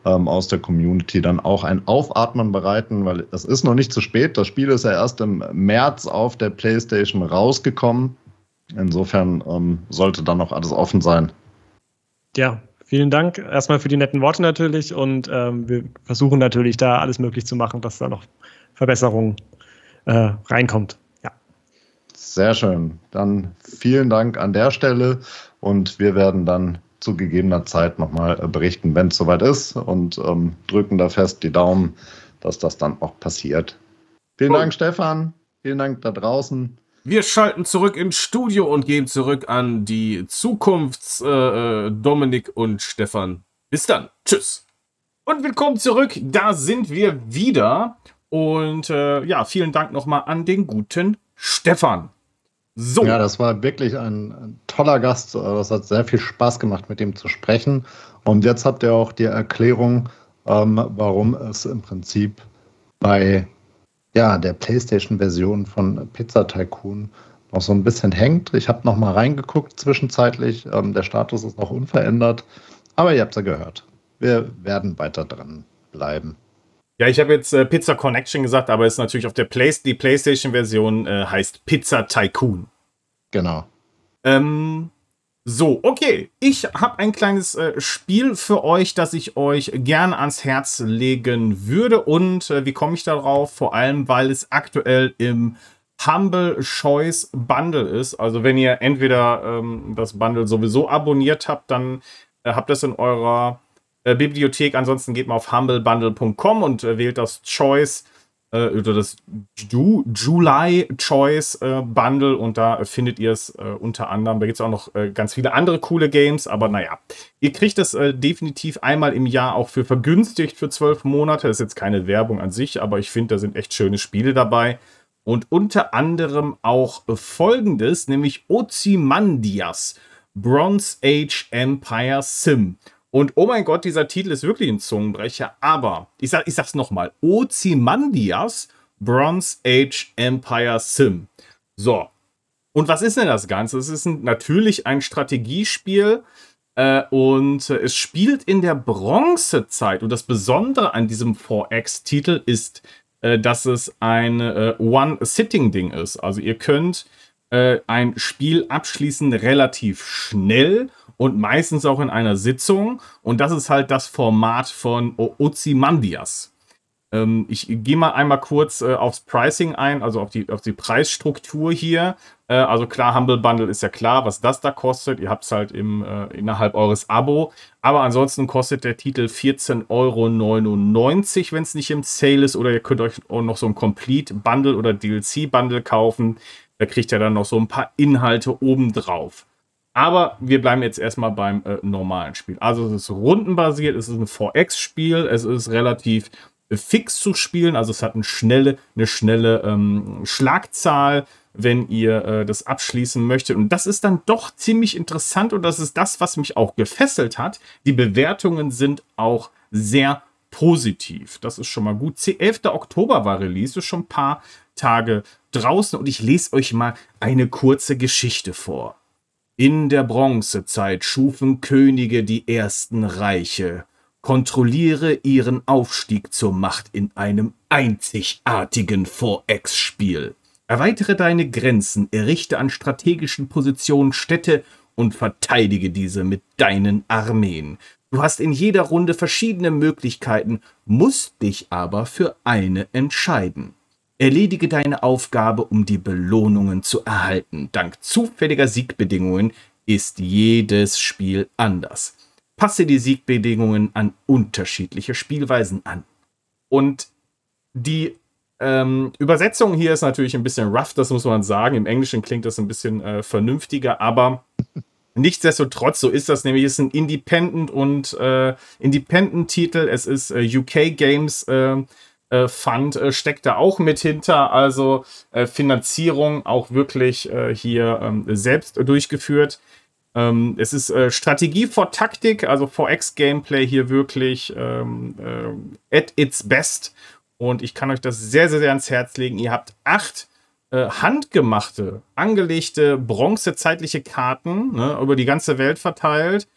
ähm, aus der Community dann auch ein Aufatmen bereiten, weil es ist noch nicht zu spät. Das Spiel ist ja erst im März auf der PlayStation rausgekommen. Insofern ähm, sollte dann noch alles offen sein. Ja, vielen Dank erstmal für die netten Worte natürlich und ähm, wir versuchen natürlich da alles möglich zu machen, dass da noch Verbesserungen äh, reinkommt. Sehr schön. Dann vielen Dank an der Stelle und wir werden dann zu gegebener Zeit nochmal äh, berichten, wenn es soweit ist und ähm, drücken da fest die Daumen, dass das dann auch passiert. Vielen Dank, Stefan. Vielen Dank da draußen. Wir schalten zurück ins Studio und gehen zurück an die Zukunfts äh, äh Dominik und Stefan. Bis dann. Tschüss. Und willkommen zurück. Da sind wir wieder. Und äh, ja, vielen Dank nochmal an den guten Stefan. So. Ja, das war wirklich ein, ein toller Gast. Es hat sehr viel Spaß gemacht, mit ihm zu sprechen. Und jetzt habt ihr auch die Erklärung, ähm, warum es im Prinzip bei ja, der PlayStation-Version von Pizza Tycoon noch so ein bisschen hängt. Ich habe noch mal reingeguckt zwischenzeitlich. Ähm, der Status ist noch unverändert. Aber ihr habt es ja gehört. Wir werden weiter dran bleiben. Ja, ich habe jetzt äh, Pizza Connection gesagt, aber es ist natürlich auf der Play die PlayStation-Version äh, heißt Pizza Tycoon. Genau. Ähm, so, okay. Ich habe ein kleines äh, Spiel für euch, das ich euch gern ans Herz legen würde. Und äh, wie komme ich darauf? Vor allem, weil es aktuell im Humble Choice Bundle ist. Also wenn ihr entweder ähm, das Bundle sowieso abonniert habt, dann äh, habt ihr es in eurer Bibliothek. Ansonsten geht mal auf humblebundle.com und äh, wählt das Choice äh, oder das Ju July Choice äh, Bundle und da findet ihr es äh, unter anderem. Da gibt es auch noch äh, ganz viele andere coole Games, aber naja, ihr kriegt es definitiv einmal im Jahr auch für vergünstigt für zwölf Monate. Das ist jetzt keine Werbung an sich, aber ich finde, da sind echt schöne Spiele dabei. Und unter anderem auch folgendes, nämlich Ozymandias Bronze Age Empire Sim. Und oh mein Gott, dieser Titel ist wirklich ein Zungenbrecher. Aber ich, sag, ich sag's nochmal: Ozymandias Bronze Age Empire Sim. So. Und was ist denn das Ganze? Es ist ein, natürlich ein Strategiespiel. Äh, und äh, es spielt in der Bronzezeit. Und das Besondere an diesem 4X-Titel ist, äh, dass es ein äh, One-Sitting-Ding ist. Also ihr könnt äh, ein Spiel abschließen relativ schnell und meistens auch in einer Sitzung. Und das ist halt das Format von Ozymandias. Ähm, ich gehe mal einmal kurz äh, aufs Pricing ein, also auf die, auf die Preisstruktur hier. Äh, also klar, Humble Bundle ist ja klar, was das da kostet. Ihr habt es halt im, äh, innerhalb eures Abo. Aber ansonsten kostet der Titel 14,99 Euro, wenn es nicht im Sale ist. Oder ihr könnt euch auch noch so ein Complete Bundle oder DLC Bundle kaufen. Da kriegt ihr dann noch so ein paar Inhalte obendrauf. Aber wir bleiben jetzt erstmal beim äh, normalen Spiel. Also es ist rundenbasiert, es ist ein 4X-Spiel, es ist relativ äh, fix zu spielen, also es hat eine schnelle, eine schnelle ähm, Schlagzahl, wenn ihr äh, das abschließen möchtet. Und das ist dann doch ziemlich interessant und das ist das, was mich auch gefesselt hat. Die Bewertungen sind auch sehr positiv. Das ist schon mal gut. 11. Oktober war Release, ist schon ein paar Tage draußen und ich lese euch mal eine kurze Geschichte vor. In der Bronzezeit schufen Könige die ersten Reiche. Kontrolliere ihren Aufstieg zur Macht in einem einzigartigen 4X-Spiel. Erweitere deine Grenzen, errichte an strategischen Positionen Städte und verteidige diese mit deinen Armeen. Du hast in jeder Runde verschiedene Möglichkeiten, musst dich aber für eine entscheiden. Erledige deine Aufgabe, um die Belohnungen zu erhalten. Dank zufälliger Siegbedingungen ist jedes Spiel anders. Passe die Siegbedingungen an unterschiedliche Spielweisen an. Und die ähm, Übersetzung hier ist natürlich ein bisschen rough, das muss man sagen. Im Englischen klingt das ein bisschen äh, vernünftiger, aber nichtsdestotrotz, so ist das nämlich. Es ist ein Independent und äh, Independent-Titel. Es ist äh, UK Games äh, Fund äh, steckt da auch mit hinter, also äh, Finanzierung auch wirklich äh, hier ähm, selbst durchgeführt. Ähm, es ist äh, Strategie vor Taktik, also 4X-Gameplay hier wirklich ähm, äh, at its best. Und ich kann euch das sehr, sehr, sehr ans Herz legen. Ihr habt acht handgemachte, angelegte, bronzezeitliche Karten ne, über die ganze Welt verteilt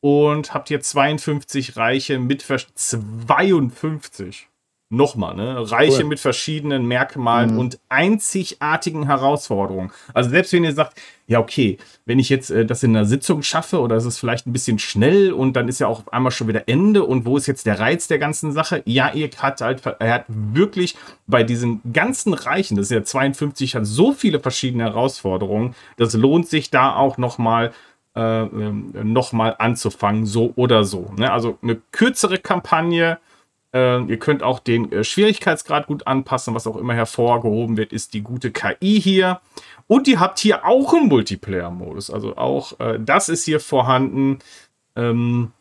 und habt hier 52 Reiche mit 52 nochmal, ne? Reiche cool. mit verschiedenen Merkmalen mhm. und einzigartigen Herausforderungen. Also selbst wenn ihr sagt, ja, okay, wenn ich jetzt äh, das in einer Sitzung schaffe oder es ist vielleicht ein bisschen schnell und dann ist ja auch einmal schon wieder Ende und wo ist jetzt der Reiz der ganzen Sache? Ja, ihr hat halt, er hat wirklich bei diesen ganzen Reichen, das ist ja 52, hat so viele verschiedene Herausforderungen, das lohnt sich da auch nochmal äh, ähm, noch anzufangen, so oder so. Ne? Also eine kürzere Kampagne, äh, ihr könnt auch den äh, Schwierigkeitsgrad gut anpassen. Was auch immer hervorgehoben wird, ist die gute KI hier. Und ihr habt hier auch einen Multiplayer-Modus. Also auch äh, das ist hier vorhanden. Ähm,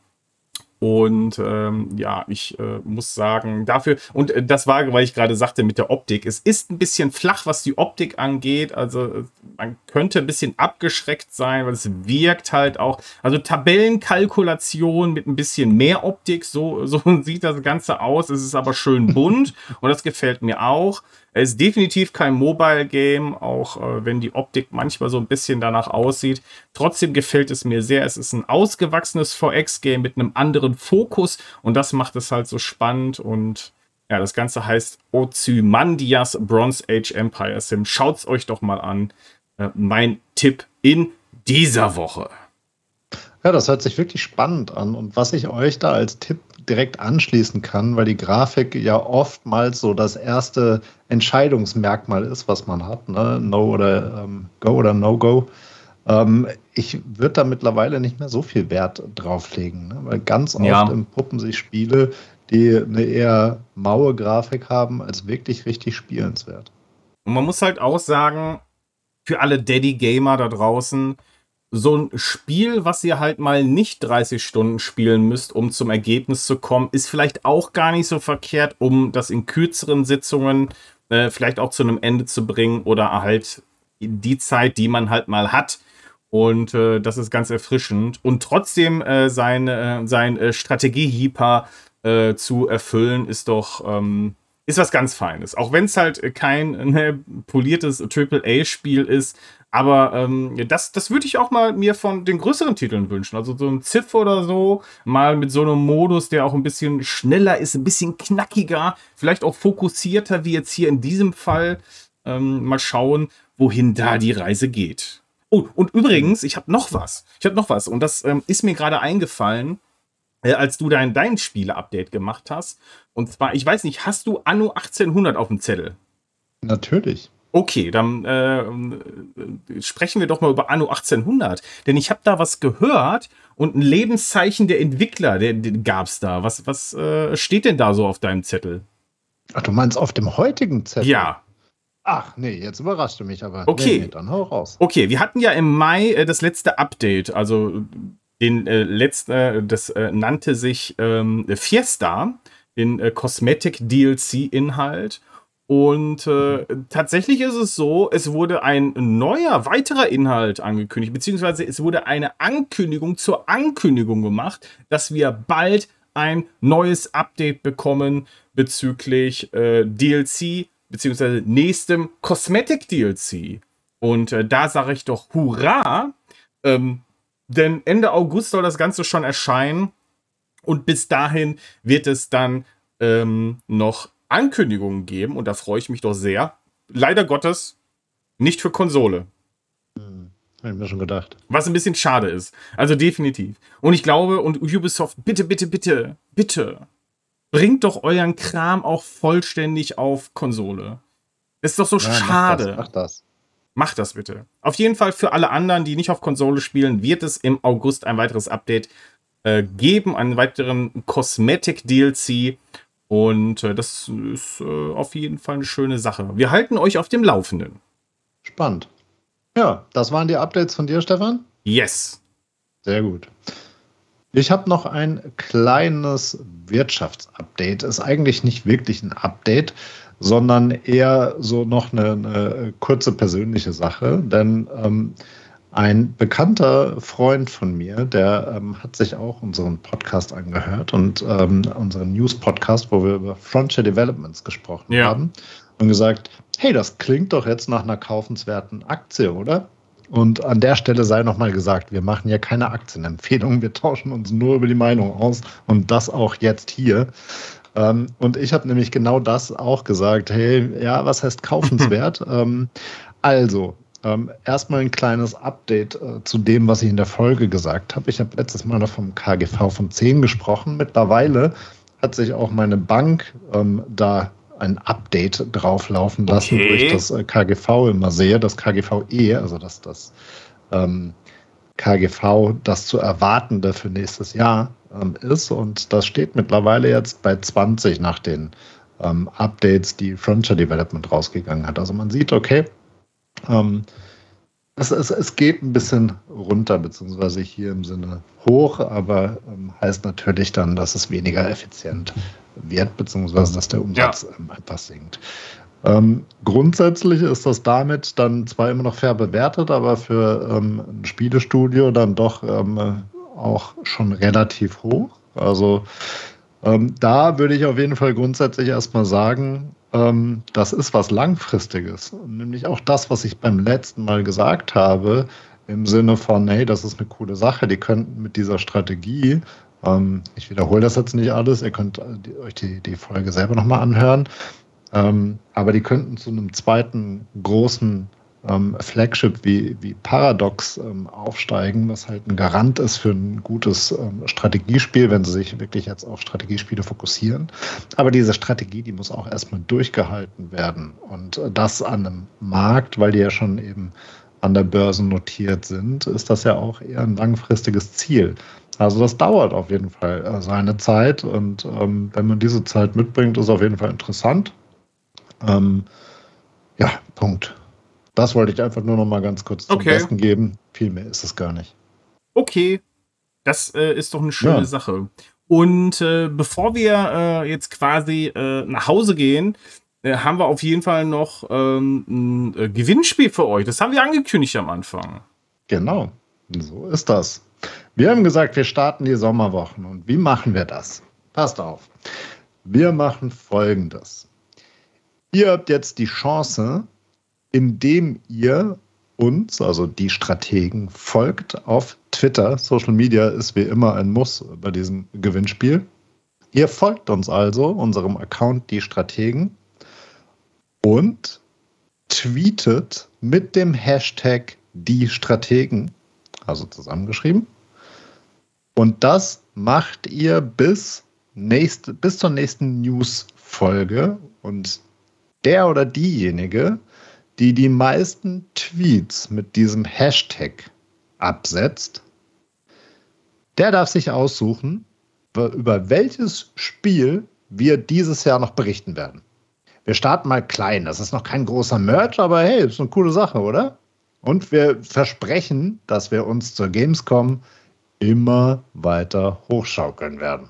Und ähm, ja, ich äh, muss sagen, dafür, und äh, das war, weil ich gerade sagte mit der Optik, es ist ein bisschen flach, was die Optik angeht. Also äh, man könnte ein bisschen abgeschreckt sein, weil es wirkt halt auch, also Tabellenkalkulation mit ein bisschen mehr Optik, so, so sieht das Ganze aus. Es ist aber schön bunt und das gefällt mir auch. Es ist definitiv kein Mobile-Game, auch äh, wenn die Optik manchmal so ein bisschen danach aussieht. Trotzdem gefällt es mir sehr. Es ist ein ausgewachsenes VX-Game mit einem anderen Fokus und das macht es halt so spannend und ja, das Ganze heißt Ozymandias Bronze Age Empire Sim. Schaut's euch doch mal an. Äh, mein Tipp in dieser Woche. Ja, das hört sich wirklich spannend an. Und was ich euch da als Tipp direkt anschließen kann, weil die Grafik ja oftmals so das erste Entscheidungsmerkmal ist, was man hat, ne? No oder ähm, Go oder No Go. Ähm, ich würde da mittlerweile nicht mehr so viel Wert drauflegen, ne? weil ganz oft ja. Puppen sich Spiele, die eine eher maue Grafik haben, als wirklich richtig spielenswert. Und man muss halt auch sagen, für alle Daddy-Gamer da draußen, so ein Spiel, was ihr halt mal nicht 30 Stunden spielen müsst, um zum Ergebnis zu kommen, ist vielleicht auch gar nicht so verkehrt, um das in kürzeren Sitzungen äh, vielleicht auch zu einem Ende zu bringen oder halt die Zeit, die man halt mal hat. Und äh, das ist ganz erfrischend. Und trotzdem äh, sein, äh, sein äh, Strategie-Hyper äh, zu erfüllen, ist doch ähm, ist was ganz Feines. Auch wenn es halt kein ne, poliertes AAA-Spiel ist, aber ähm, das, das würde ich auch mal mir von den größeren Titeln wünschen. Also so ein Ziff oder so, mal mit so einem Modus, der auch ein bisschen schneller ist, ein bisschen knackiger, vielleicht auch fokussierter, wie jetzt hier in diesem Fall. Ähm, mal schauen, wohin da die Reise geht. Oh, und übrigens, ich habe noch was. Ich habe noch was. Und das ähm, ist mir gerade eingefallen, äh, als du dein, dein Spiele-Update gemacht hast. Und zwar, ich weiß nicht, hast du Anno 1800 auf dem Zettel? Natürlich. Okay, dann äh, sprechen wir doch mal über Anno 1800. Denn ich habe da was gehört und ein Lebenszeichen der Entwickler, der, der gab es da. Was, was äh, steht denn da so auf deinem Zettel? Ach, du meinst auf dem heutigen Zettel? Ja. Ach, nee, jetzt überrascht du mich aber. Okay. Nee, dann hau raus. Okay, wir hatten ja im Mai äh, das letzte Update, also den äh, letzten, äh, das äh, nannte sich ähm, Fiesta, den äh, Cosmetic DLC-Inhalt. Und äh, tatsächlich ist es so, es wurde ein neuer, weiterer Inhalt angekündigt, beziehungsweise es wurde eine Ankündigung zur Ankündigung gemacht, dass wir bald ein neues Update bekommen bezüglich äh, DLC, beziehungsweise nächstem Cosmetic DLC. Und äh, da sage ich doch Hurra, ähm, denn Ende August soll das Ganze schon erscheinen. Und bis dahin wird es dann ähm, noch Ankündigungen geben und da freue ich mich doch sehr. Leider Gottes nicht für Konsole. Hm, Habe ich mir schon gedacht. Was ein bisschen schade ist. Also definitiv. Und ich glaube, und Ubisoft, bitte, bitte, bitte, bitte, bringt doch euren Kram auch vollständig auf Konsole. Ist doch so ja, schade. Mach das, mach das. Macht das bitte. Auf jeden Fall für alle anderen, die nicht auf Konsole spielen, wird es im August ein weiteres Update äh, geben, einen weiteren Cosmetic DLC. Und äh, das ist äh, auf jeden Fall eine schöne Sache. Wir halten euch auf dem Laufenden. Spannend. Ja, das waren die Updates von dir, Stefan? Yes. Sehr gut. Ich habe noch ein kleines Wirtschaftsupdate. Ist eigentlich nicht wirklich ein Update, sondern eher so noch eine, eine kurze persönliche Sache. Denn ähm, ein bekannter Freund von mir, der ähm, hat sich auch unseren Podcast angehört und ähm, unseren News-Podcast, wo wir über Frontier Developments gesprochen ja. haben und gesagt, hey, das klingt doch jetzt nach einer kaufenswerten Aktie, oder? Und an der Stelle sei nochmal gesagt, wir machen ja keine Aktienempfehlungen, wir tauschen uns nur über die Meinung aus und das auch jetzt hier. Ähm, und ich habe nämlich genau das auch gesagt, hey, ja, was heißt kaufenswert? ähm, also, ähm, erstmal ein kleines Update äh, zu dem, was ich in der Folge gesagt habe. Ich habe letztes Mal noch vom KGV von 10 gesprochen. Mittlerweile hat sich auch meine Bank ähm, da ein Update drauflaufen lassen, okay. wo ich das äh, KGV immer sehe, das KGVE, also das, das ähm, KGV, das zu erwartende für nächstes Jahr ähm, ist. Und das steht mittlerweile jetzt bei 20 nach den ähm, Updates, die Frontier Development rausgegangen hat. Also man sieht, okay, ähm, Es, es, es geht ein bisschen runter, beziehungsweise hier im Sinne hoch, aber ähm, heißt natürlich dann, dass es weniger effizient wird, beziehungsweise dass der Umsatz ja. ähm, einfach sinkt. Ähm, grundsätzlich ist das damit dann zwar immer noch fair bewertet, aber für ähm, ein Spielestudio dann doch ähm, auch schon relativ hoch. Also ähm, da würde ich auf jeden Fall grundsätzlich erstmal sagen, ähm, das ist was Langfristiges. Nämlich auch das, was ich beim letzten Mal gesagt habe, im Sinne von, hey, das ist eine coole Sache, die könnten mit dieser Strategie, ähm, ich wiederhole das jetzt nicht alles, ihr könnt äh, euch die, die Folge selber nochmal anhören, ähm, aber die könnten zu einem zweiten großen ähm, Flagship wie, wie Paradox ähm, aufsteigen, was halt ein Garant ist für ein gutes ähm, Strategiespiel, wenn sie sich wirklich jetzt auf Strategiespiele fokussieren. Aber diese Strategie, die muss auch erstmal durchgehalten werden. Und äh, das an einem Markt, weil die ja schon eben an der Börse notiert sind, ist das ja auch eher ein langfristiges Ziel. Also das dauert auf jeden Fall äh, seine Zeit und ähm, wenn man diese Zeit mitbringt, ist auf jeden Fall interessant. Ähm, ja, Punkt. Das wollte ich einfach nur noch mal ganz kurz zum okay. Besten geben. Viel mehr ist es gar nicht. Okay, das äh, ist doch eine schöne ja. Sache. Und äh, bevor wir äh, jetzt quasi äh, nach Hause gehen, äh, haben wir auf jeden Fall noch ähm, ein äh, Gewinnspiel für euch. Das haben wir angekündigt am Anfang. Genau, so ist das. Wir haben gesagt, wir starten die Sommerwochen. Und wie machen wir das? Passt auf. Wir machen folgendes. Ihr habt jetzt die Chance, indem ihr uns, also die Strategen, folgt auf Twitter. Social Media ist wie immer ein Muss bei diesem Gewinnspiel. Ihr folgt uns also, unserem Account Die Strategen, und tweetet mit dem Hashtag Die Strategen, also zusammengeschrieben. Und das macht ihr bis, nächste, bis zur nächsten News-Folge. Und der oder diejenige, die die meisten Tweets mit diesem Hashtag absetzt, der darf sich aussuchen, über welches Spiel wir dieses Jahr noch berichten werden. Wir starten mal klein. Das ist noch kein großer Merch, aber hey, ist eine coole Sache, oder? Und wir versprechen, dass wir uns zur Gamescom immer weiter hochschaukeln werden.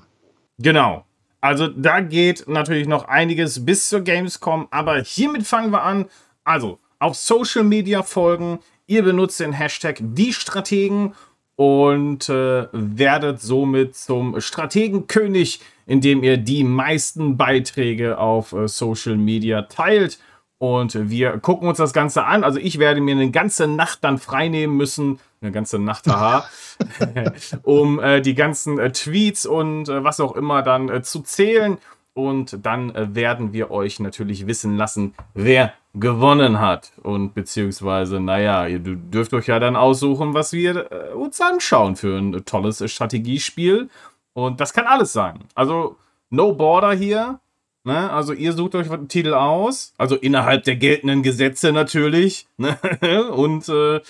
Genau. Also da geht natürlich noch einiges bis zur Gamescom, aber hiermit fangen wir an also, auf Social Media folgen. Ihr benutzt den Hashtag die Strategen und äh, werdet somit zum Strategenkönig, indem ihr die meisten Beiträge auf äh, Social Media teilt. Und wir gucken uns das Ganze an. Also ich werde mir eine ganze Nacht dann freinehmen müssen, eine ganze Nacht, haha, um äh, die ganzen äh, Tweets und äh, was auch immer dann äh, zu zählen. Und dann werden wir euch natürlich wissen lassen, wer gewonnen hat. Und beziehungsweise, naja, ihr dürft euch ja dann aussuchen, was wir äh, uns anschauen für ein tolles Strategiespiel. Und das kann alles sein. Also, no border hier. Ne? Also, ihr sucht euch den Titel aus. Also, innerhalb der geltenden Gesetze natürlich. Ne? und äh,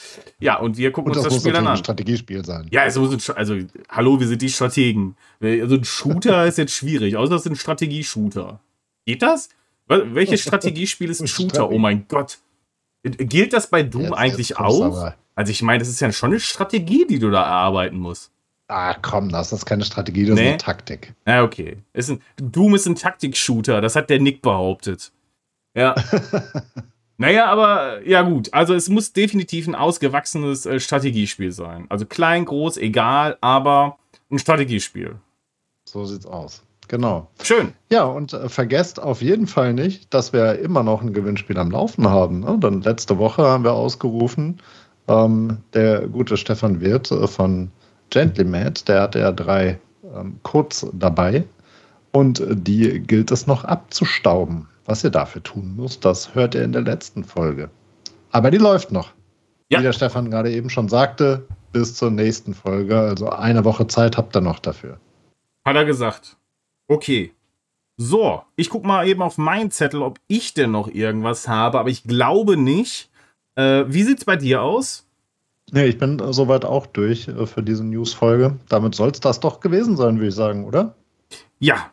ja, und wir gucken und uns das, das Spiel dann an. ein Strategiespiel sein. Ja, es muss ein, also, hallo, wir sind die Strategen. Also, ein Shooter ist jetzt schwierig, außer es ist ein Strategie-Shooter. Geht das? Welches Strategiespiel ist ein Shooter? Oh mein Gott. Gilt das bei Doom jetzt, eigentlich jetzt auch? Also ich meine, das ist ja schon eine Strategie, die du da erarbeiten musst. Ah, komm, das ist keine Strategie, das nee. ist eine Taktik. Ja, okay. Ist ein, Doom ist ein Taktik-Shooter, das hat der Nick behauptet. Ja. naja, aber ja gut. Also es muss definitiv ein ausgewachsenes äh, Strategiespiel sein. Also klein, groß, egal, aber ein Strategiespiel. So sieht's aus. Genau. Schön. Ja, und äh, vergesst auf jeden Fall nicht, dass wir immer noch ein Gewinnspiel am Laufen haben. Ne? Dann letzte Woche haben wir ausgerufen, ähm, der gute Stefan Wirth äh, von Gentlemat, der hatte ja drei ähm, Codes dabei und äh, die gilt es noch abzustauben. Was ihr dafür tun müsst, das hört ihr in der letzten Folge. Aber die läuft noch. Ja. Wie der Stefan gerade eben schon sagte, bis zur nächsten Folge. Also eine Woche Zeit habt ihr noch dafür. Hat er gesagt. Okay. So, ich guck mal eben auf meinen Zettel, ob ich denn noch irgendwas habe, aber ich glaube nicht. Äh, wie sieht's bei dir aus? Nee, ich bin soweit auch durch äh, für diese News-Folge. Damit soll es das doch gewesen sein, würde ich sagen, oder? Ja.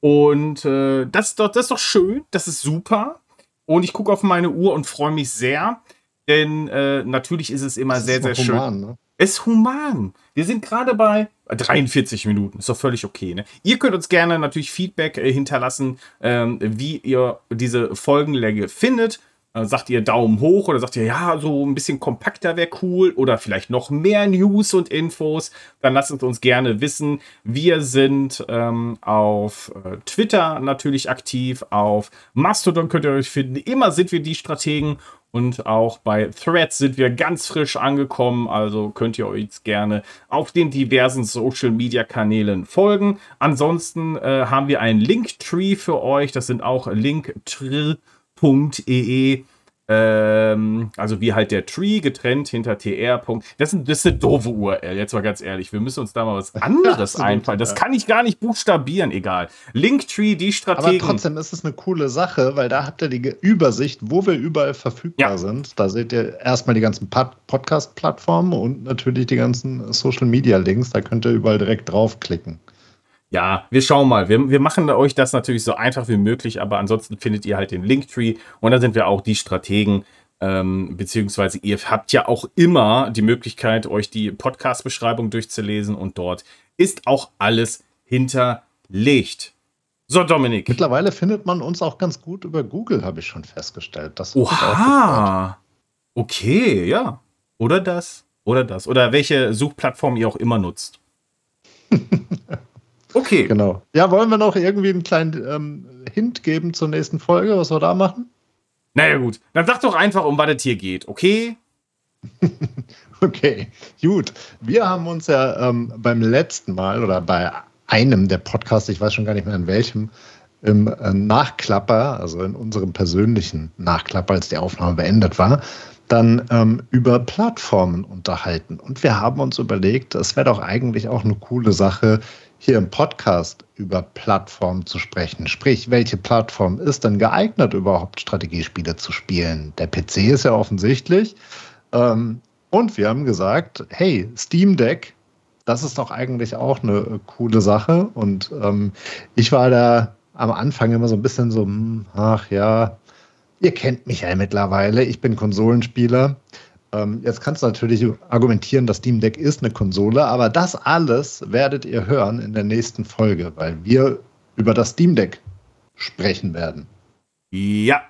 Und äh, das, ist doch, das ist doch schön, das ist super. Und ich gucke auf meine Uhr und freue mich sehr. Denn äh, natürlich ist es immer das sehr, sehr schön. Human, ne? Es ist human. Wir sind gerade bei 43 Minuten. Ist doch völlig okay. Ne? Ihr könnt uns gerne natürlich Feedback äh, hinterlassen, ähm, wie ihr diese Folgenlänge findet. Äh, sagt ihr Daumen hoch oder sagt ihr, ja, so ein bisschen kompakter wäre cool oder vielleicht noch mehr News und Infos, dann lasst es uns gerne wissen. Wir sind ähm, auf äh, Twitter natürlich aktiv, auf Mastodon könnt ihr euch finden. Immer sind wir die Strategen und auch bei Threads sind wir ganz frisch angekommen, also könnt ihr euch gerne auf den diversen Social Media Kanälen folgen. Ansonsten äh, haben wir ein Linktree für euch, das sind auch linktree.ee ähm, also wie halt der Tree getrennt hinter TR. Das ist, das ist eine doofe URL, jetzt mal ganz ehrlich. Wir müssen uns da mal was anderes ja, einfallen. Das kann ich gar nicht buchstabieren, egal. Linktree, die Strategen. Aber trotzdem ist es eine coole Sache, weil da habt ihr die Übersicht, wo wir überall verfügbar ja. sind. Da seht ihr erstmal die ganzen Podcast-Plattformen und natürlich die ganzen Social-Media-Links. Da könnt ihr überall direkt draufklicken. Ja, wir schauen mal. Wir, wir machen euch das natürlich so einfach wie möglich, aber ansonsten findet ihr halt den Linktree und da sind wir auch die Strategen. Ähm, beziehungsweise ihr habt ja auch immer die Möglichkeit, euch die Podcast-Beschreibung durchzulesen und dort ist auch alles hinterlegt. So, Dominik. Mittlerweile findet man uns auch ganz gut über Google, habe ich schon festgestellt. Das Oha! Okay, ja. Oder das. Oder das. Oder welche Suchplattform ihr auch immer nutzt. Okay. Genau. Ja, wollen wir noch irgendwie einen kleinen ähm, Hint geben zur nächsten Folge, was wir da machen? Naja, gut. Dann sag doch einfach, um was es hier geht, okay? okay, gut. Wir haben uns ja ähm, beim letzten Mal oder bei einem der Podcasts, ich weiß schon gar nicht mehr in welchem, im äh, Nachklapper, also in unserem persönlichen Nachklapper, als die Aufnahme beendet war, dann ähm, über Plattformen unterhalten. Und wir haben uns überlegt, es wäre doch eigentlich auch eine coole Sache, hier im Podcast über Plattformen zu sprechen. Sprich, welche Plattform ist denn geeignet, überhaupt Strategiespiele zu spielen? Der PC ist ja offensichtlich. Ähm, und wir haben gesagt, hey, Steam Deck, das ist doch eigentlich auch eine coole Sache. Und ähm, ich war da am Anfang immer so ein bisschen so, hm, ach ja, ihr kennt mich ja mittlerweile, ich bin Konsolenspieler. Ähm, jetzt kannst du natürlich argumentieren, das Steam Deck ist eine Konsole, aber das alles werdet ihr hören in der nächsten Folge, weil wir über das Steam Deck sprechen werden. Ja,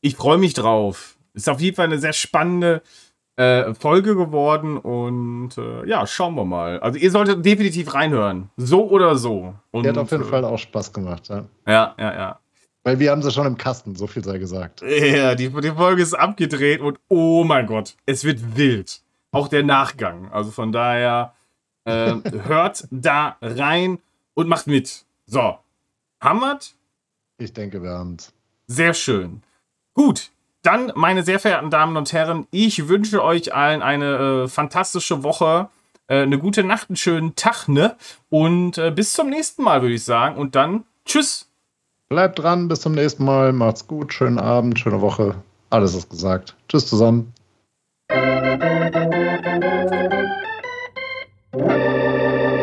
ich freue mich drauf. Ist auf jeden Fall eine sehr spannende äh, Folge geworden und äh, ja, schauen wir mal. Also ihr solltet definitiv reinhören. So oder so. Und, Der hat auf jeden äh, Fall auch Spaß gemacht, ja. Ja, ja, ja. Weil wir haben sie schon im Kasten, so viel sei gesagt. Ja, die, die Folge ist abgedreht und oh mein Gott, es wird wild. Auch der Nachgang. Also von daher, äh, hört da rein und macht mit. So, wir's? Ich denke, wir haben's. Sehr schön. Gut, dann, meine sehr verehrten Damen und Herren, ich wünsche euch allen eine äh, fantastische Woche, äh, eine gute Nacht, einen schönen Tag, ne? Und äh, bis zum nächsten Mal, würde ich sagen. Und dann, tschüss. Bleibt dran, bis zum nächsten Mal. Macht's gut, schönen Abend, schöne Woche. Alles ist gesagt. Tschüss zusammen. Thank you.